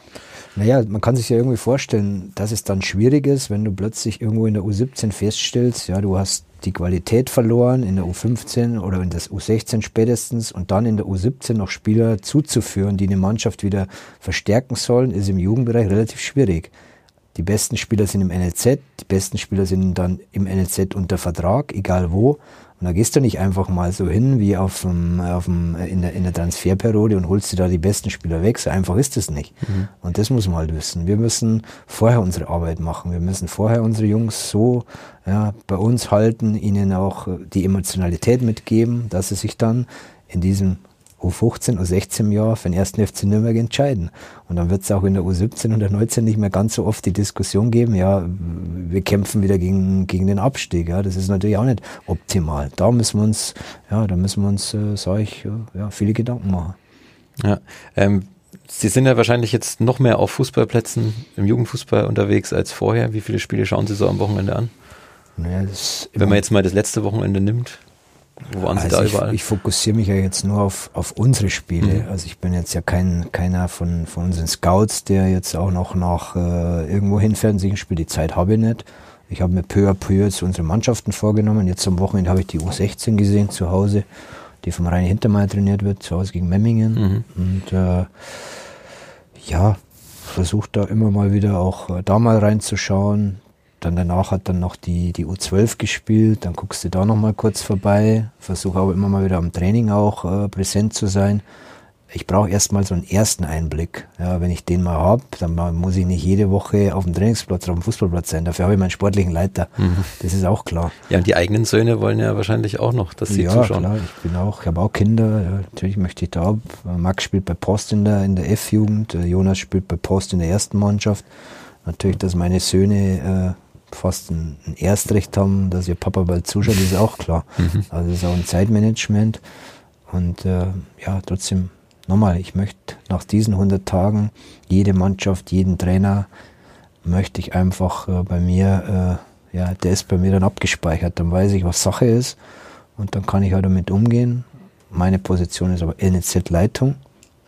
Naja, man kann sich ja irgendwie vorstellen, dass es dann schwierig ist, wenn du plötzlich irgendwo in der U17 feststellst, ja, du hast die Qualität verloren in der U15 oder in der U16 spätestens und dann in der U17 noch Spieler zuzuführen, die eine Mannschaft wieder verstärken sollen, ist im Jugendbereich relativ schwierig. Die besten Spieler sind im NLZ, die besten Spieler sind dann im NLZ unter Vertrag, egal wo. Und da gehst du nicht einfach mal so hin wie auf dem, auf dem, in, der, in der Transferperiode und holst dir da die besten Spieler weg. So einfach ist es nicht. Mhm. Und das muss man halt wissen. Wir müssen vorher unsere Arbeit machen. Wir müssen vorher unsere Jungs so ja, bei uns halten, ihnen auch die Emotionalität mitgeben, dass sie sich dann in diesem U15, U16 Jahr für den ersten FC Nürnberg entscheiden. Und dann wird es auch in der U17 und der 19 nicht mehr ganz so oft die Diskussion geben, ja, wir kämpfen wieder gegen, gegen den Abstieg. Ja, das ist natürlich auch nicht optimal. Da müssen wir uns, ja, da müssen wir uns, äh, sage ich, ja, viele Gedanken machen. Ja, ähm, Sie sind ja wahrscheinlich jetzt noch mehr auf Fußballplätzen im Jugendfußball unterwegs als vorher. Wie viele Spiele schauen Sie so am Wochenende an? Naja, Wenn man jetzt mal das letzte Wochenende nimmt. Wo waren Sie also da ich, überall? Ich fokussiere mich ja jetzt nur auf, auf unsere Spiele. Mhm. Also ich bin jetzt ja kein, keiner von, von unseren Scouts, der jetzt auch noch nach äh, irgendwo hinfährt und sich ein Spiel. Die Zeit habe ich nicht. Ich habe mir peu à peu jetzt unsere Mannschaften vorgenommen. Jetzt am Wochenende habe ich die U16 gesehen zu Hause, die vom Rhein Hintermeier trainiert wird, zu Hause gegen Memmingen. Mhm. Und äh, ja, versucht da immer mal wieder auch äh, da mal reinzuschauen. Dann danach hat dann noch die, die U12 gespielt, dann guckst du da noch mal kurz vorbei, versuche aber immer mal wieder am Training auch äh, präsent zu sein. Ich brauche erstmal so einen ersten Einblick. Ja, wenn ich den mal habe, dann muss ich nicht jede Woche auf dem Trainingsplatz oder auf dem Fußballplatz sein. Dafür habe ich meinen sportlichen Leiter. Mhm. Das ist auch klar. Ja, und die eigenen Söhne wollen ja wahrscheinlich auch noch, dass sie ja, zuschauen. Ja, klar. Ich bin auch, ich habe auch Kinder. Ja, natürlich möchte ich da. Max spielt bei Post in der, in der F-Jugend. Jonas spielt bei Post in der ersten Mannschaft. Natürlich, dass meine Söhne äh, fast ein, ein Erstrecht haben, dass ihr Papa bald zuschaut, ist auch klar. Mhm. Also das ist auch ein Zeitmanagement. Und äh, ja, trotzdem, nochmal, ich möchte nach diesen 100 Tagen jede Mannschaft, jeden Trainer, möchte ich einfach äh, bei mir, äh, ja, der ist bei mir dann abgespeichert. Dann weiß ich, was Sache ist und dann kann ich auch damit umgehen. Meine Position ist aber NZ-Leitung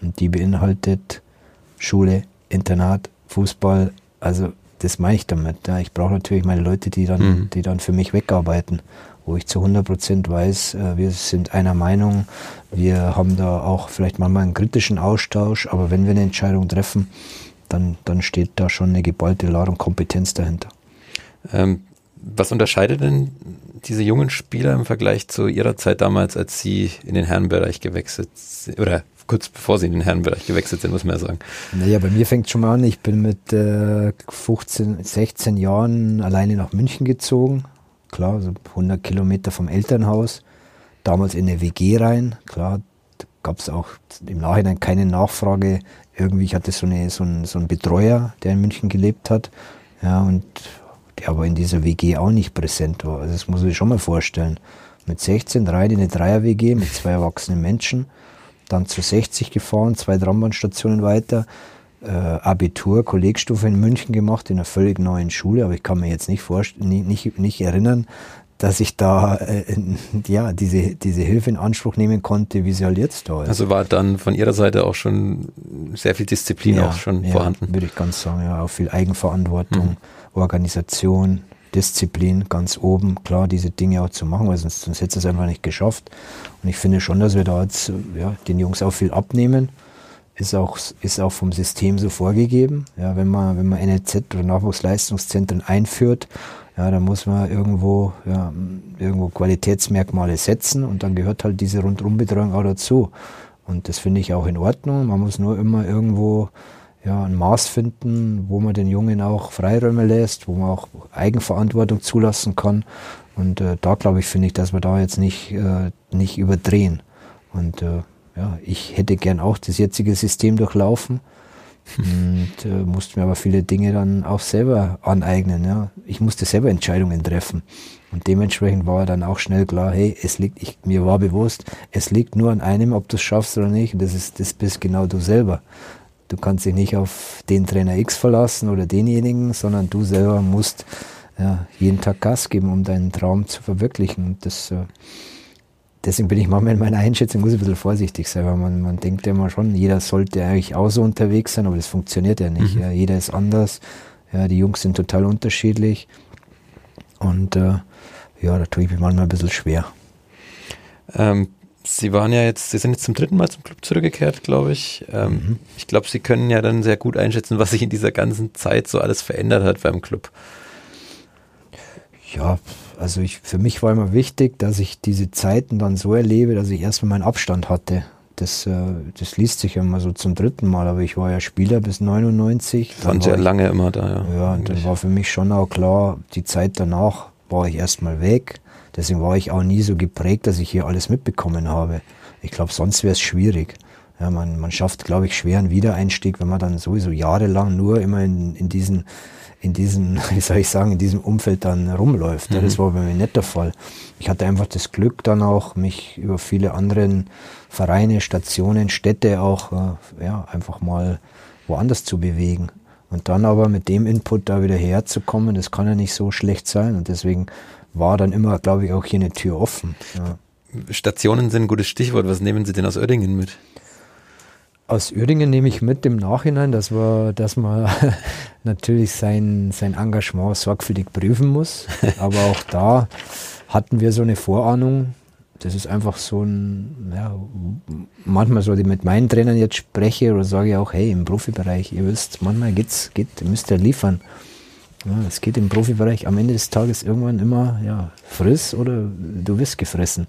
und die beinhaltet Schule, Internat, Fußball, also das meine ich damit. Ja. Ich brauche natürlich meine Leute, die dann, mhm. die dann für mich wegarbeiten, wo ich zu 100 Prozent weiß, äh, wir sind einer Meinung, wir haben da auch vielleicht manchmal einen kritischen Austausch, aber wenn wir eine Entscheidung treffen, dann, dann steht da schon eine geballte Ladung Kompetenz dahinter. Ähm, was unterscheidet denn diese jungen Spieler im Vergleich zu ihrer Zeit damals, als sie in den Herrenbereich gewechselt sind, oder kurz bevor sie in den Herrenbereich gewechselt sind, muss man ja sagen. Naja, bei mir fängt schon mal an, ich bin mit äh, 15, 16 Jahren alleine nach München gezogen. Klar, so 100 Kilometer vom Elternhaus. Damals in eine WG rein. Klar, gab es auch im Nachhinein keine Nachfrage. Irgendwie, ich hatte so, eine, so, einen, so einen Betreuer, der in München gelebt hat. Ja, und der aber in dieser WG auch nicht präsent war. Also das muss ich schon mal vorstellen. mit 16 rein in eine Dreier-WG mit zwei erwachsenen Menschen, dann zu 60 gefahren, zwei Trambahnstationen weiter, äh, Abitur, Kollegstufe in München gemacht, in einer völlig neuen Schule, aber ich kann mir jetzt nicht, vorstellen, nicht, nicht, nicht erinnern, dass ich da äh, ja diese diese Hilfe in Anspruch nehmen konnte, wie sie halt jetzt da ist. Also war dann von Ihrer Seite auch schon sehr viel Disziplin ja, auch schon ja, vorhanden. Würde ich ganz sagen, ja, auch viel Eigenverantwortung, mhm. Organisation, Disziplin ganz oben, klar, diese Dinge auch zu machen, weil sonst, sonst hätte es einfach nicht geschafft. Und ich finde schon, dass wir da jetzt ja, den Jungs auch viel abnehmen. Ist auch, ist auch vom System so vorgegeben. Ja, wenn man, wenn man NLZ oder Nachwuchsleistungszentren einführt, ja, dann muss man irgendwo, ja, irgendwo Qualitätsmerkmale setzen und dann gehört halt diese Rundumbetreuung auch dazu. Und das finde ich auch in Ordnung. Man muss nur immer irgendwo ja, ein Maß finden, wo man den Jungen auch Freiräume lässt, wo man auch Eigenverantwortung zulassen kann. Und äh, da glaube ich, finde ich, dass wir da jetzt nicht, äh, nicht überdrehen. Und äh, ja, ich hätte gern auch das jetzige System durchlaufen und äh, musste mir aber viele Dinge dann auch selber aneignen. Ja. Ich musste selber Entscheidungen treffen. Und dementsprechend war dann auch schnell klar, hey, es liegt, ich, mir war bewusst, es liegt nur an einem, ob du es schaffst oder nicht. Und das ist, das bist genau du selber. Du kannst dich nicht auf den Trainer X verlassen oder denjenigen, sondern du selber musst ja, jeden Tag Gas geben, um deinen Traum zu verwirklichen. Und das, äh, deswegen bin ich manchmal in meiner Einschätzung muss ein bisschen vorsichtig sein, weil man, man denkt ja immer schon, jeder sollte eigentlich auch so unterwegs sein, aber das funktioniert ja nicht. Mhm. Ja, jeder ist anders. Ja, die Jungs sind total unterschiedlich. Und äh, ja, da tue ich mich manchmal ein bisschen schwer. Ähm, Sie waren ja jetzt, Sie sind jetzt zum dritten Mal zum Club zurückgekehrt, glaube ich. Ähm, mhm. Ich glaube, Sie können ja dann sehr gut einschätzen, was sich in dieser ganzen Zeit so alles verändert hat beim Club. Ja, also ich, für mich war immer wichtig, dass ich diese Zeiten dann so erlebe, dass ich erstmal meinen Abstand hatte. Das, äh, das liest sich ja immer so zum dritten Mal, aber ich war ja Spieler bis 99. Waren sehr lange immer da, ja. Ja, und dann war für mich schon auch klar, die Zeit danach war ich erstmal weg Deswegen war ich auch nie so geprägt, dass ich hier alles mitbekommen habe. Ich glaube, sonst wäre es schwierig. Ja, man, man schafft, glaube ich, schweren Wiedereinstieg, wenn man dann sowieso jahrelang nur immer in, in diesen, in diesen, wie soll ich sagen, in diesem Umfeld dann rumläuft. Mhm. Das war bei mir nicht der Fall. Ich hatte einfach das Glück dann auch, mich über viele anderen Vereine, Stationen, Städte auch, äh, ja, einfach mal woanders zu bewegen. Und dann aber mit dem Input da wieder herzukommen, das kann ja nicht so schlecht sein. Und deswegen war dann immer, glaube ich, auch hier eine Tür offen. Ja. Stationen sind ein gutes Stichwort. Was nehmen Sie denn aus Oerdingen mit? Aus Oerdingen nehme ich mit im Nachhinein, dass, wir, dass man natürlich sein, sein Engagement sorgfältig prüfen muss. Aber auch da hatten wir so eine Vorahnung. Das ist einfach so ein, ja, manchmal so, ich mit meinen Trainern jetzt spreche oder sage ich auch, hey, im Profibereich, ihr wisst, manchmal geht's, geht, müsst ihr liefern. Ja, es geht im Profibereich am Ende des Tages irgendwann immer, ja, friss oder du wirst gefressen.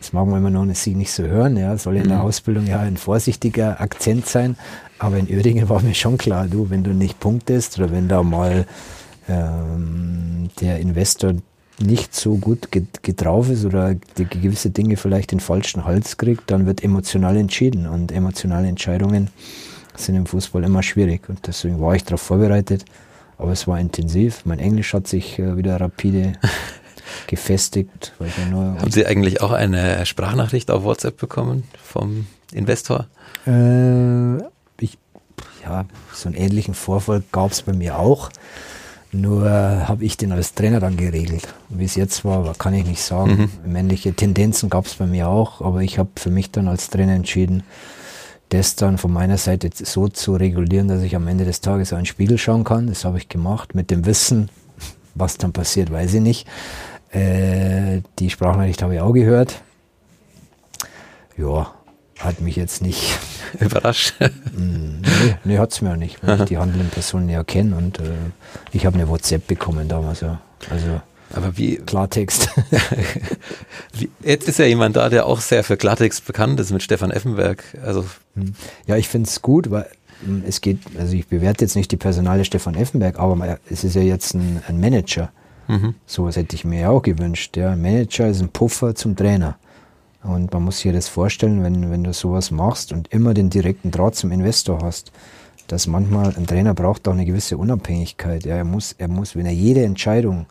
Das mag man immer noch nicht, nicht so hören, ja, soll in der mhm. Ausbildung ja ein vorsichtiger Akzent sein, aber in Uerdingen war mir schon klar, du, wenn du nicht punktest oder wenn da mal ähm, der Investor nicht so gut getrauf ist oder die gewisse Dinge vielleicht den falschen Hals kriegt, dann wird emotional entschieden. Und emotionale Entscheidungen sind im Fußball immer schwierig. Und deswegen war ich darauf vorbereitet aber es war intensiv. Mein Englisch hat sich äh, wieder rapide gefestigt. Haben Sie eigentlich auch eine Sprachnachricht auf WhatsApp bekommen vom Investor? Äh, ich, ja, so einen ähnlichen Vorfall gab es bei mir auch. Nur habe ich den als Trainer dann geregelt. Wie es jetzt war, kann ich nicht sagen. Mhm. Männliche Tendenzen gab es bei mir auch, aber ich habe für mich dann als Trainer entschieden, das dann von meiner Seite so zu regulieren, dass ich am Ende des Tages auch in den Spiegel schauen kann. Das habe ich gemacht mit dem Wissen, was dann passiert, weiß ich nicht. Äh, die Sprachnachricht habe ich auch gehört. Ja, hat mich jetzt nicht überrascht. Nee, nee hat es mir auch nicht, weil ich die handelnden Personen ja kenne und äh, ich habe eine WhatsApp bekommen damals. Ja. Also aber wie. Klartext. jetzt ist ja jemand da, der auch sehr für Klartext bekannt ist mit Stefan Effenberg. Also. Hm. Ja, ich finde es gut, weil hm, es geht, also ich bewerte jetzt nicht die Personale Stefan Effenberg, aber es ist ja jetzt ein, ein Manager. Mhm. So was hätte ich mir ja auch gewünscht. Ja. Ein Manager ist ein Puffer zum Trainer. Und man muss sich das vorstellen, wenn, wenn du sowas machst und immer den direkten Draht zum Investor hast, dass manchmal ein Trainer braucht auch eine gewisse Unabhängigkeit. Ja, er muss, er muss, wenn er jede Entscheidung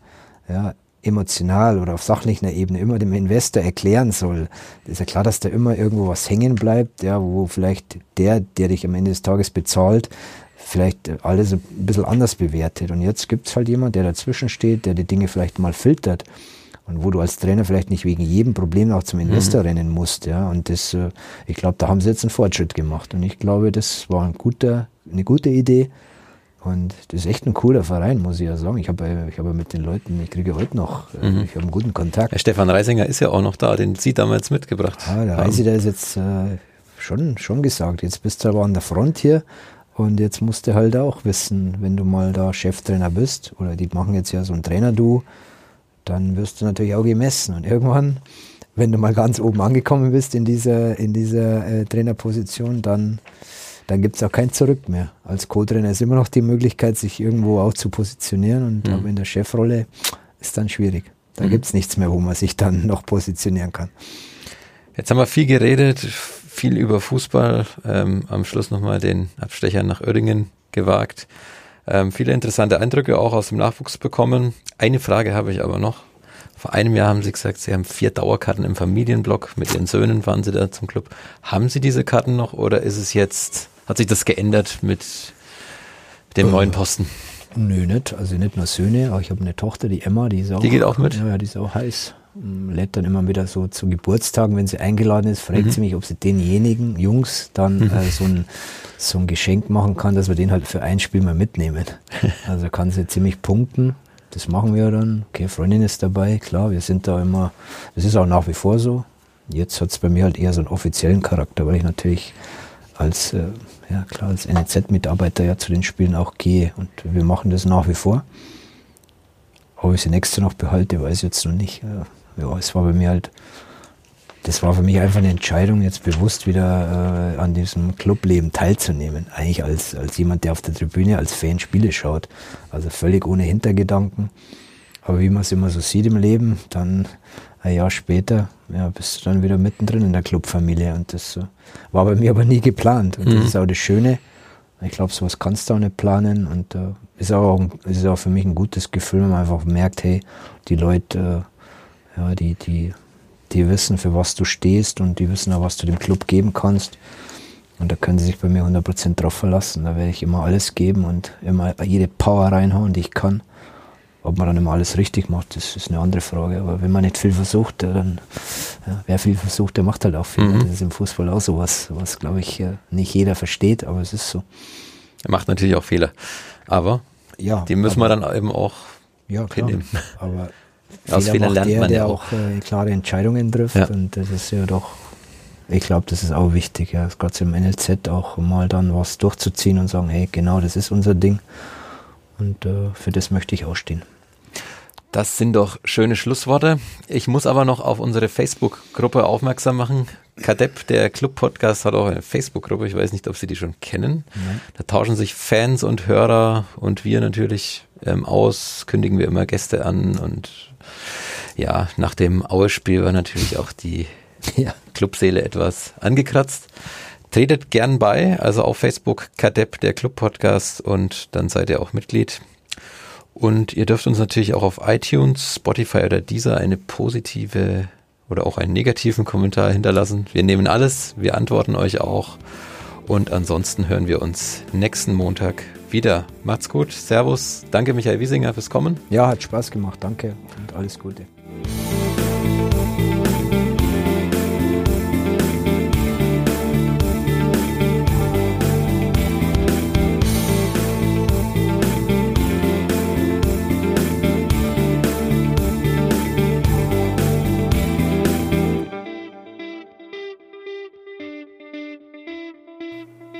ja, emotional oder auf sachlicher Ebene immer dem Investor erklären soll, ist ja klar, dass da immer irgendwo was hängen bleibt, ja, wo vielleicht der, der dich am Ende des Tages bezahlt, vielleicht alles ein bisschen anders bewertet. Und jetzt gibt es halt jemand, der dazwischen steht, der die Dinge vielleicht mal filtert und wo du als Trainer vielleicht nicht wegen jedem Problem auch zum Investor mhm. rennen musst. Ja. Und das, äh, ich glaube, da haben sie jetzt einen Fortschritt gemacht. Und ich glaube, das war ein guter, eine gute Idee. Und das ist echt ein cooler Verein, muss ich ja sagen. Ich habe ich hab mit den Leuten, ich kriege heute noch, äh, mhm. ich habe einen guten Kontakt. Der Stefan Reisinger ist ja auch noch da, den Sie damals mitgebracht Ah, der Reisi, der ist jetzt äh, schon, schon gesagt, jetzt bist du aber an der Front hier und jetzt musst du halt auch wissen, wenn du mal da Cheftrainer bist, oder die machen jetzt ja so ein Trainer-Du, dann wirst du natürlich auch gemessen. Und irgendwann, wenn du mal ganz oben angekommen bist in dieser, in dieser äh, Trainerposition, dann, dann gibt es auch kein Zurück mehr. Als Co-Trainer ist immer noch die Möglichkeit, sich irgendwo auch zu positionieren. Und mhm. in der Chefrolle ist dann schwierig. Da mhm. gibt es nichts mehr, wo man sich dann noch positionieren kann. Jetzt haben wir viel geredet, viel über Fußball. Ähm, am Schluss nochmal den Abstecher nach Oerdingen gewagt. Ähm, viele interessante Eindrücke auch aus dem Nachwuchs bekommen. Eine Frage habe ich aber noch. Vor einem Jahr haben Sie gesagt, Sie haben vier Dauerkarten im Familienblock. Mit Ihren Söhnen fahren Sie da zum Club. Haben Sie diese Karten noch oder ist es jetzt, hat sich das geändert mit dem neuen Posten? Nö, nicht. Also nicht nur Söhne, aber ich habe eine Tochter, die Emma, die ist auch. Die geht auch mit? Ja, die ist auch heiß. Mm, lädt dann immer wieder so zu Geburtstagen, wenn sie eingeladen ist, fragt mhm. sie mich, ob sie denjenigen Jungs dann mhm. äh, so, ein, so ein Geschenk machen kann, dass wir den halt für ein Spiel mal mitnehmen. Also kann sie ziemlich punkten. Das machen wir dann. Okay, Freundin ist dabei, klar, wir sind da immer, das ist auch nach wie vor so. Jetzt hat es bei mir halt eher so einen offiziellen Charakter, weil ich natürlich als, äh, ja klar, als NEZ-Mitarbeiter ja zu den Spielen auch gehe und wir machen das nach wie vor. Ob ich sie nächste noch behalte, weiß ich jetzt noch nicht ja, es war bei mir halt, das war für mich einfach eine Entscheidung, jetzt bewusst wieder äh, an diesem Clubleben teilzunehmen. Eigentlich als, als jemand, der auf der Tribüne als Fan Spiele schaut. Also völlig ohne Hintergedanken. Aber wie man es immer so sieht im Leben, dann ein Jahr später ja, bist du dann wieder mittendrin in der Clubfamilie. Und das äh, war bei mir aber nie geplant. Und mhm. das ist auch das Schöne. Ich glaube, sowas kannst du auch nicht planen. Und äh, ist, auch, ist auch für mich ein gutes Gefühl, wenn man einfach merkt, hey, die Leute äh, ja, die, die, die wissen, für was du stehst und die wissen auch, was du dem Club geben kannst. Und da können sie sich bei mir 100% drauf verlassen. Da werde ich immer alles geben und immer jede Power reinhauen, die ich kann. Ob man dann immer alles richtig macht, das ist eine andere Frage. Aber wenn man nicht viel versucht, dann, ja, wer viel versucht, der macht halt auch viel. Mhm. Das ist im Fußball auch so was, was glaube ich äh, nicht jeder versteht, aber es ist so. Er macht natürlich auch Fehler. Aber ja, die müssen aber, wir dann eben auch ja, klar, hinnehmen. Aber aus Fehlern lernt der, man der ja auch, äh, klare Entscheidungen trifft ja. und das ist ja doch, ich glaube, das ist auch wichtig, ja, gerade im NLZ auch mal dann was durchzuziehen und sagen, hey, genau, das ist unser Ding und äh, für das möchte ich auch stehen. Das sind doch schöne Schlussworte. Ich muss aber noch auf unsere Facebook-Gruppe aufmerksam machen. Kadepp, der Club-Podcast, hat auch eine Facebook-Gruppe. Ich weiß nicht, ob Sie die schon kennen. Nein. Da tauschen sich Fans und Hörer und wir natürlich ähm, aus, kündigen wir immer Gäste an und ja, nach dem Aue-Spiel war natürlich auch die ja. Clubseele etwas angekratzt. Tretet gern bei, also auf Facebook Kadepp, der Club-Podcast und dann seid ihr auch Mitglied. Und ihr dürft uns natürlich auch auf iTunes, Spotify oder dieser eine positive oder auch einen negativen Kommentar hinterlassen. Wir nehmen alles, wir antworten euch auch. Und ansonsten hören wir uns nächsten Montag wieder. Macht's gut. Servus. Danke, Michael Wiesinger, fürs Kommen. Ja, hat Spaß gemacht. Danke und alles Gute.